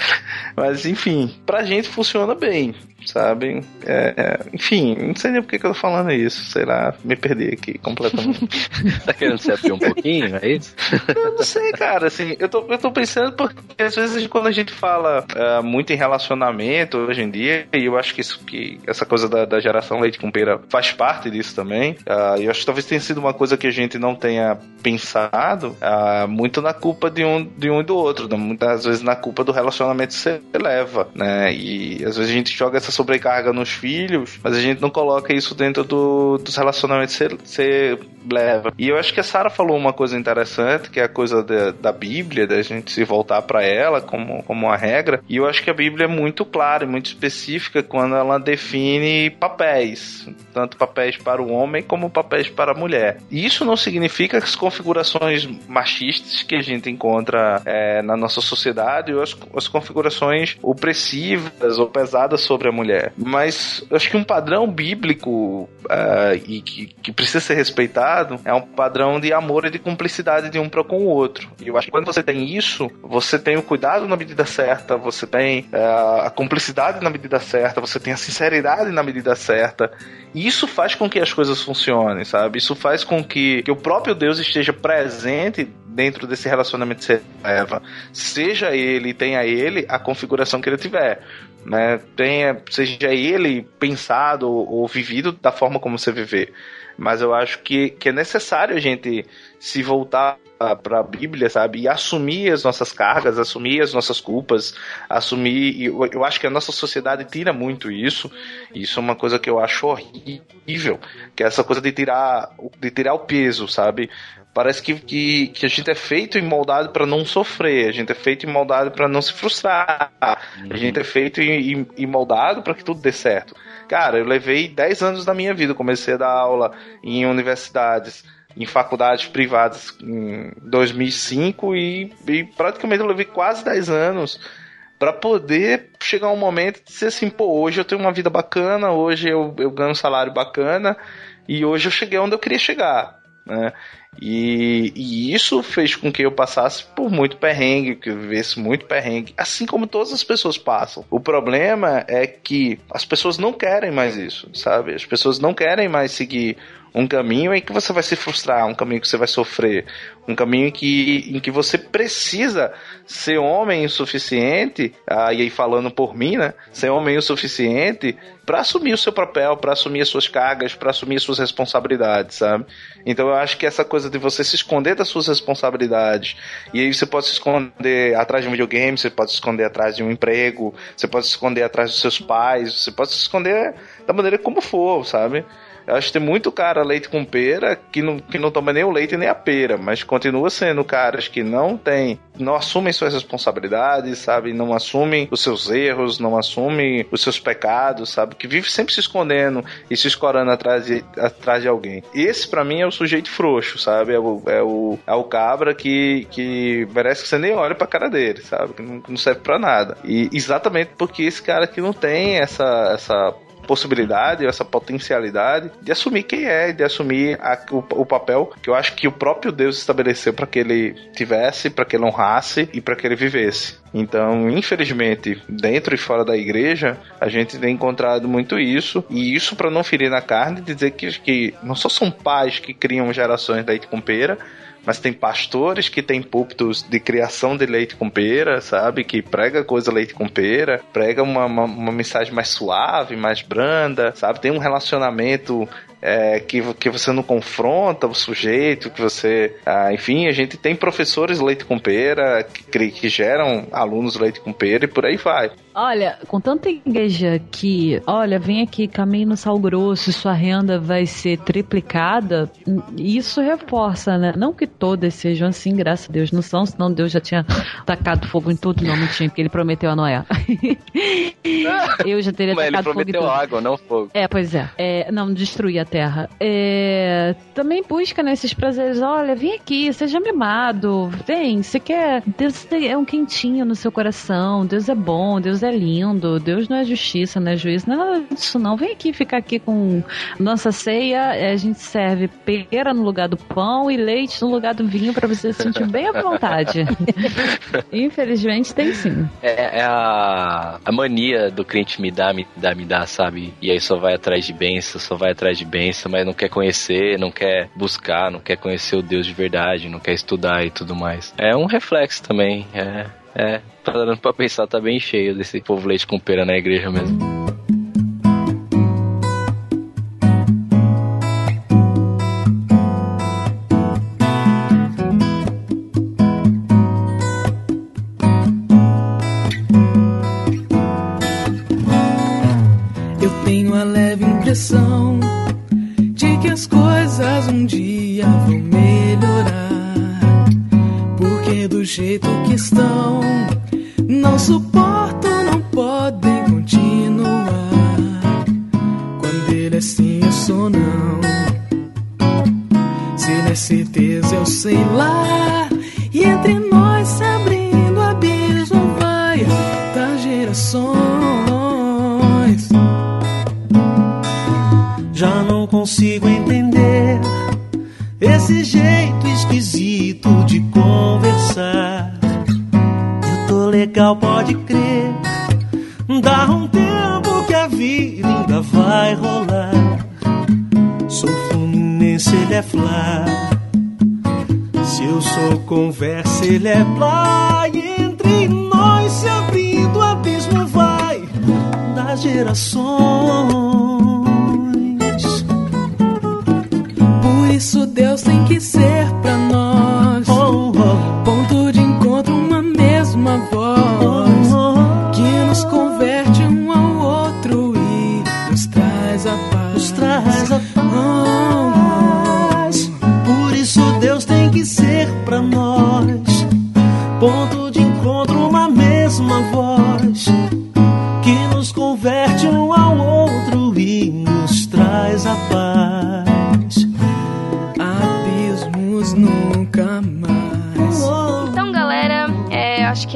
B: Mas, enfim, pra gente funciona bem sabe? É, é, enfim, não sei nem por que, eu tô falando isso, sei lá, me perdi aqui completamente.
C: tá querendo se abrir um pouquinho, é isso?
B: eu não sei, cara, assim, eu tô, eu tô pensando porque às vezes quando a gente fala uh, muito em relacionamento hoje em dia, e eu acho que isso que essa coisa da, da geração leite com pera faz parte disso também, uh, eu acho que talvez tenha sido uma coisa que a gente não tenha pensado uh, muito na culpa de um, de um e do outro, né? muitas vezes na culpa do relacionamento que você leva, né? E às vezes a gente joga essa sobrecarga nos filhos, mas a gente não coloca isso dentro do, dos relacionamentos que você leva. E eu acho que a Sara falou uma coisa interessante, que é a coisa da, da Bíblia, da gente se voltar para ela como, como uma regra. E eu acho que a Bíblia é muito clara e muito específica quando ela define papéis, tanto papéis para o homem como papéis para a mulher. E isso não significa que as configurações machistas que a gente encontra é, na nossa sociedade ou as, as configurações opressivas ou pesadas sobre a mulher. Mas eu acho que um padrão bíblico uh, e que, que, precisa ser respeitado é um padrão de amor e de cumplicidade de um para com o outro. E eu acho que quando você tem isso, você tem o cuidado na medida certa, você tem uh, a cumplicidade na medida certa, você tem a sinceridade na medida certa. E isso faz com que as coisas funcionem, sabe? Isso faz com que, que o próprio Deus esteja presente dentro desse relacionamento que você leva. Seja ele, tenha ele a configuração que ele tiver né? Tenha, seja ele pensado ou vivido da forma como você viver. Mas eu acho que, que é necessário a gente se voltar para a Bíblia, sabe? E assumir as nossas cargas, assumir as nossas culpas, assumir. Eu, eu acho que a nossa sociedade tira muito isso. Isso é uma coisa que eu acho horrível, que é essa coisa de tirar, de tirar o peso, sabe? Parece que, que, que a gente é feito e moldado para não sofrer, a gente é feito e moldado para não se frustrar, uhum. a gente é feito e, e moldado para que tudo dê certo. Cara, eu levei 10 anos da minha vida, comecei a dar aula em universidades, em faculdades privadas em 2005 e, e praticamente eu levei quase 10 anos para poder chegar um momento de ser assim, pô, hoje eu tenho uma vida bacana, hoje eu, eu ganho um salário bacana e hoje eu cheguei onde eu queria chegar. Né? E, e, isso fez com que eu passasse por muito perrengue, que eu vivesse muito perrengue, assim como todas as pessoas passam. O problema é que as pessoas não querem mais isso, sabe? As pessoas não querem mais seguir um caminho em que você vai se frustrar, um caminho que você vai sofrer, um caminho em que, em que você precisa ser homem o suficiente, ah, e aí falando por mim, né? Ser homem o suficiente para assumir o seu papel, para assumir as suas cargas, para assumir as suas responsabilidades, sabe? Então eu acho que essa coisa de você se esconder das suas responsabilidades, e aí você pode se esconder atrás de um videogame, você pode se esconder atrás de um emprego, você pode se esconder atrás dos seus pais, você pode se esconder da maneira como for, sabe? Eu acho que tem muito cara leite com pera que não, que não toma nem o leite nem a pera, mas continua sendo caras que não tem, não assumem suas responsabilidades, sabe? Não assumem os seus erros, não assumem os seus pecados, sabe? Que vive sempre se escondendo e se escorando atrás de, atrás de alguém. Esse, para mim, é o sujeito frouxo, sabe? É o, é o, é o cabra que, que merece que você nem olhe pra cara dele, sabe? Que não, não serve para nada. E exatamente porque esse cara que não tem essa, essa possibilidade, essa potencialidade de assumir quem é, de assumir a, o, o, papel que eu acho que o próprio Deus estabeleceu para que ele tivesse, para que ele honrasse e para que ele vivesse. Então, infelizmente, dentro e fora da igreja, a gente tem encontrado muito isso. E isso para não ferir na carne, dizer que, que não só são pais que criam gerações leite com pera, mas tem pastores que têm púlpitos de criação de leite com pera, sabe? Que prega coisa leite com pera, prega uma, uma, uma mensagem mais suave, mais branda, sabe? Tem um relacionamento é, que, que você não confronta o sujeito, que você. Ah, enfim, a gente tem professores leite com pera que, que geram alunos leite com pera e por aí vai.
E: Olha, com tanta igreja que, olha, vem aqui, caminho no sal grosso, sua renda vai ser triplicada, isso reforça, né? Não que todas sejam assim, graças a Deus não são, senão Deus já tinha tacado fogo em tudo, não, não tinha, porque ele prometeu a Noé. Eu já teria
C: Mas
E: tacado
C: fogo em tudo. ele prometeu água, não fogo.
E: É, pois é. é não, destruir a terra. É, também busca nesses né, prazeres, olha, vem aqui, seja mimado, vem, você quer, Deus é um quentinho no seu coração, Deus é bom, Deus é lindo, Deus não é justiça, não é juízo, não é nada disso não. Vem aqui ficar aqui com nossa ceia, é, a gente serve pera no lugar do pão e leite no lugar do vinho para você se sentir bem à vontade. Infelizmente tem sim.
C: É, é, a, a mania do crente me dá, me dá, me dá, sabe? E aí só vai atrás de bênção, só vai atrás de bênção, mas não quer conhecer, não quer buscar, não quer conhecer o Deus de verdade, não quer estudar e tudo mais. É um reflexo também, é é, tá dando pra pensar, tá bem cheio desse povo leite com pera na igreja mesmo.
J: Suporto, não podem continuar. Quando ele é sim, eu sou não. Se ele é certeza, eu sei lá. E entre nós se abrindo abismo vai das gerações.
F: Já não consigo entender esse jeito esquisito de conversar. Eu tô legal, pode crer. Dá um tempo que a vida ainda vai rolar. Sou fluminense, ele é flá. Se eu sou conversa, ele é plá. E entre nós se abrindo, o abismo vai das gerações.
J: Deus tem que ser pra nós.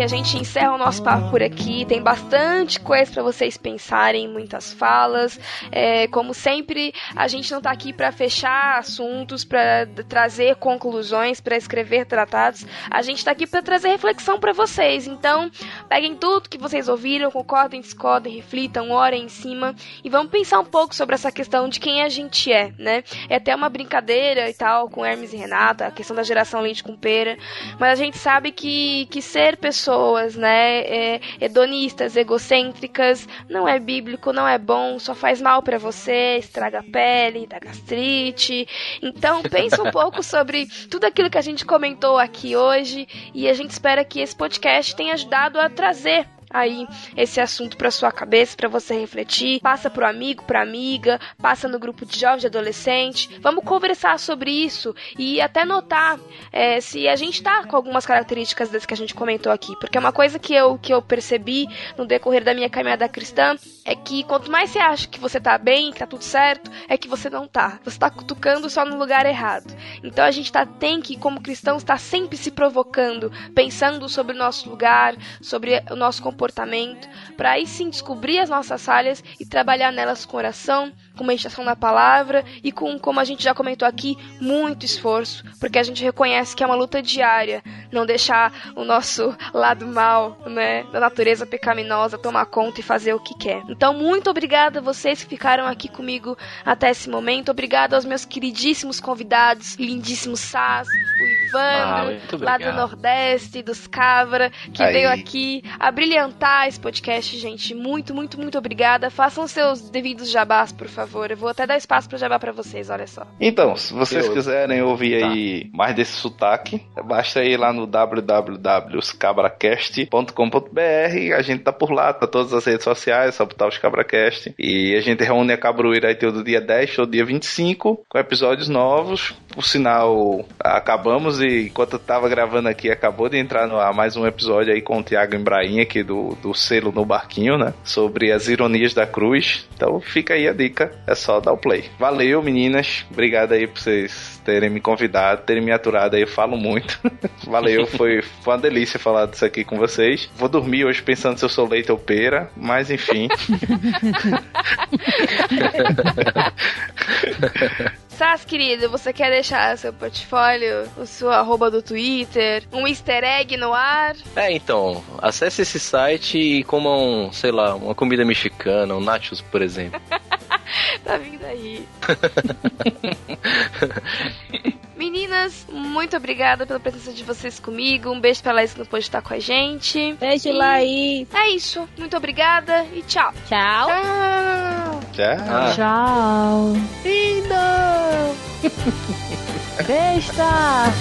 J: Que a
A: gente encerra o nosso papo por aqui. Tem bastante coisa para vocês pensarem, muitas falas. É, como sempre, a gente não tá aqui para fechar assuntos, para trazer conclusões, para escrever tratados. A gente tá aqui para trazer reflexão para vocês. Então, peguem tudo que vocês ouviram, concordem, discordem, reflitam, orem em cima e vamos pensar um pouco sobre essa questão de quem a gente é, né? É até uma brincadeira e tal com Hermes e Renata, a questão da geração leite com pera, mas a gente sabe que, que ser pessoas, né, é, hedonistas, egocêntricas, não é bíblico, não é bom, só faz mal para você, estraga a pele, dá gastrite. Então, pensa um pouco sobre tudo aquilo que a gente comentou aqui hoje e a gente espera que esse podcast tenha ajudado a trazer aí esse assunto para sua cabeça, para você refletir. Passa pro amigo, pra amiga, passa no grupo de jovens e adolescente. Vamos conversar sobre isso e até notar é, se a gente tá com algumas características dessas que a gente comentou aqui. Porque é uma coisa que eu, que eu percebi no decorrer da minha caminhada cristã é que quanto mais você acha que você tá bem, que tá tudo certo, é que você não tá. Você tá cutucando só no lugar errado. Então a gente tá, tem que, como cristãos, estar tá sempre se provocando, pensando sobre o nosso lugar, sobre o nosso comportamento comportamento, para aí sim descobrir as nossas falhas e trabalhar nelas com oração, com meditação na palavra e com, como a gente já comentou aqui, muito esforço, porque a gente reconhece que é uma luta diária, não deixar o nosso lado mal, né, da natureza pecaminosa tomar conta e fazer o que quer. Então, muito obrigada a vocês que ficaram aqui comigo até esse momento. Obrigada aos meus queridíssimos convidados, lindíssimos Sás, o Ivandro, ah, lá do Nordeste, dos Cabra, que Aí. veio aqui a brilhantar esse podcast, gente. Muito, muito, muito obrigada. Façam seus devidos jabás, por favor. Eu vou até dar espaço para jabá para vocês, olha só.
B: Então, se vocês Eu... quiserem ouvir tá. aí mais desse sotaque, basta ir lá no www.cabracast.com.br. A gente tá por lá, tá todas as redes sociais, só botar os Cabracast. E a gente reúne a Cabruíra aí todo dia 10 ou dia 25, com episódios novos. Por sinal, acabamos e enquanto eu tava gravando aqui, acabou de entrar no ar mais um episódio aí com o Tiago Embraim aqui do, do selo no barquinho, né? Sobre as ironias da cruz. Então fica aí a dica, é só dar o play. Valeu, meninas. Obrigado aí por vocês terem me convidado, terem me aturado aí, eu falo muito. Valeu, foi, foi uma delícia falar disso aqui com vocês. Vou dormir hoje pensando se eu sou leite ou pera, mas enfim.
A: Sass, querido, você quer deixar seu portfólio, o seu arroba do Twitter, um easter egg no ar?
C: É, então, acesse esse site e comam, sei lá, uma comida mexicana, um nachos, por exemplo.
A: tá vindo aí. Meninas, muito obrigada pela presença de vocês comigo. Um beijo pra Laís que não pôde estar com a gente.
D: Beijo, e... Laís.
A: É isso. Muito obrigada e tchau.
D: Tchau.
B: Tchau.
C: Tchau.
D: Tchau.
A: Lindo.
D: Besta.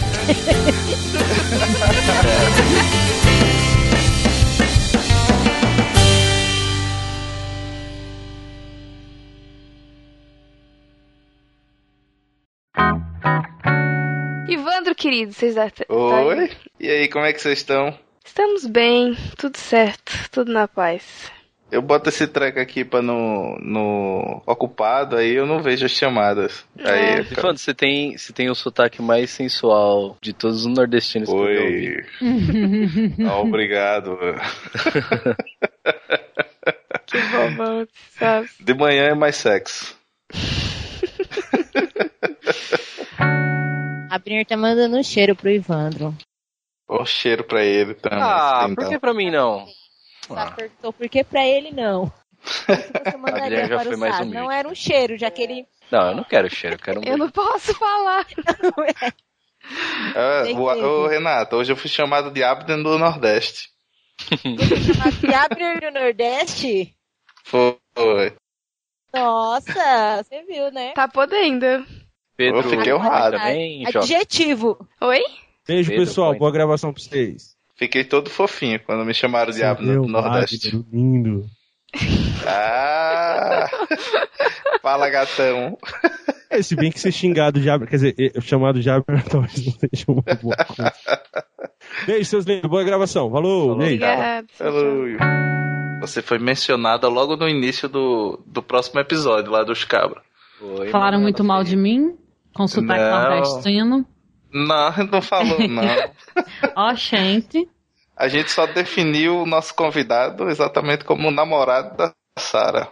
A: Ivandro, querido, vocês já
B: tá Oi? E aí, como é que vocês estão?
A: Estamos bem, tudo certo, tudo na paz.
B: Eu boto esse treco aqui pra no, no ocupado, aí eu não vejo as chamadas. É. Aí,
C: você tem, você tem o sotaque mais sensual de todos os nordestinos
B: Oi. que eu ouvi. ah, obrigado.
A: que bobão, sabe?
B: De manhã é mais sexo.
D: A Brinner tá mandando um cheiro pro Ivandro.
B: Um cheiro pra ele também.
C: Ah, então. por que pra mim não?
D: Só ah. perguntou por que pra ele não. Você mandaria já foi mais humilde. Não era um cheiro, já que ele.
C: Não, eu não quero cheiro, eu quero um
A: Eu não posso falar. Não
B: é. Ah, ô, Renato, hoje eu fui chamado de Abner do Nordeste.
D: chamado de Abner do Nordeste?
B: Foi.
D: Nossa, você viu, né?
A: Tá podendo.
B: Pedro, eu fiquei honrado.
D: Também, Adjetivo.
A: Oi?
K: Beijo, Pedro, pessoal. Boa gravação pra vocês.
B: Fiquei todo fofinho quando me chamaram de Abner no Nordeste.
K: Magno, lindo.
B: Ah! Fala, gatão.
K: É, se bem que ser xingado de quer dizer, chamado de Abner talvez não seja uma boa coisa. Beijo, seus lindos. Boa gravação. Falou.
B: Falou. Você foi mencionada logo no início do, do próximo episódio lá dos cabras.
E: Falaram muito mal de mim? Com sotaque nordestino.
B: Não, não falou, não.
E: Ó, gente.
B: A gente só definiu o nosso convidado exatamente como o namorado da Sara.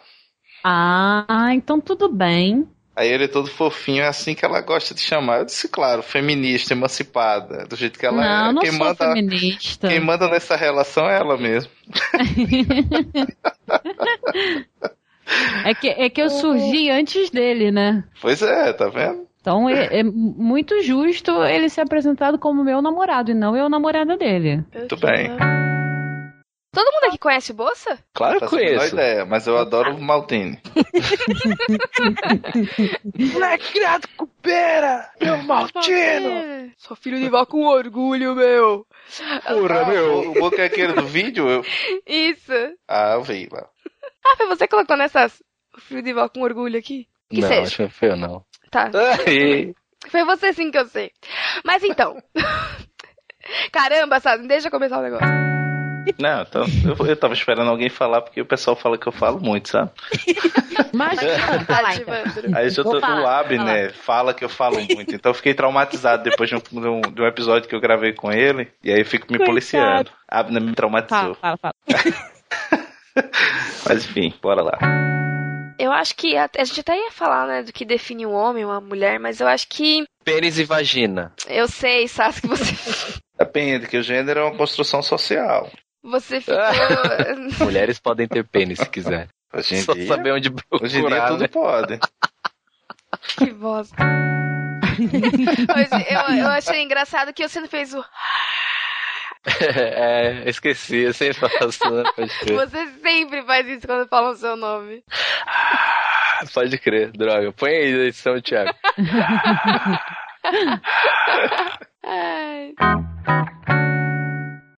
E: Ah, então tudo bem.
B: Aí ele é todo fofinho, é assim que ela gosta de chamar. Eu disse, claro, feminista, emancipada, do jeito que ela
E: não,
B: é.
E: Não,
B: quem
E: sou
B: manda,
E: feminista.
B: Quem manda nessa relação é ela mesmo.
E: é, que, é que eu surgi antes dele, né?
B: Pois é, tá vendo?
E: Então é, é, muito justo ele ser apresentado como meu namorado e não eu namorada dele.
B: Muito bem.
A: Todo mundo aqui conhece o Bolsa?
B: Claro que conheço. ideia, mas eu adoro o Maltini.
K: Moleque criado com pera! Meu Maltino!
A: Sou filho de vó com orgulho, meu!
B: Porra, meu! O boca é aquele do vídeo? Eu...
A: Isso!
B: Ah, eu vi lá.
A: Ah, foi você que colocou nessas filho de vó com orgulho aqui? Que
C: não,
A: seja.
C: acho que foi eu não.
A: Tá. Foi você sim que eu sei. Mas então. Caramba, sabe? Deixa eu começar o negócio.
B: Não, então, eu, eu tava esperando alguém falar, porque o pessoal fala que eu falo muito, sabe?
E: Mas
B: Aí eu tô, falar, o Abner né, fala que eu falo muito, então eu fiquei traumatizado depois de um, de um, episódio que eu gravei com ele, e aí eu fico me Coitado. policiando. Abner me traumatizou.
E: Fala, fala, fala.
B: Mas enfim, bora lá.
A: Eu acho que a, a, gente até ia falar, né, do que define um homem, uma mulher, mas eu acho que.
C: Pênis e vagina.
A: Eu sei, Sassi, que você.
B: Depende, que o gênero é uma construção social.
A: Você ficou.
C: Mulheres podem ter pênis se quiser.
B: Hoje em
C: Só
B: dia,
C: saber onde procurar.
B: Hoje em dia tudo
C: né?
B: pode.
A: que bosta. Eu, eu achei engraçado que você não fez o.
C: é, esqueci, eu sempre faço. Né?
A: Você sempre faz isso quando fala o seu nome.
C: Ah, pode crer, droga. Põe aí a edição, Thiago. Ai.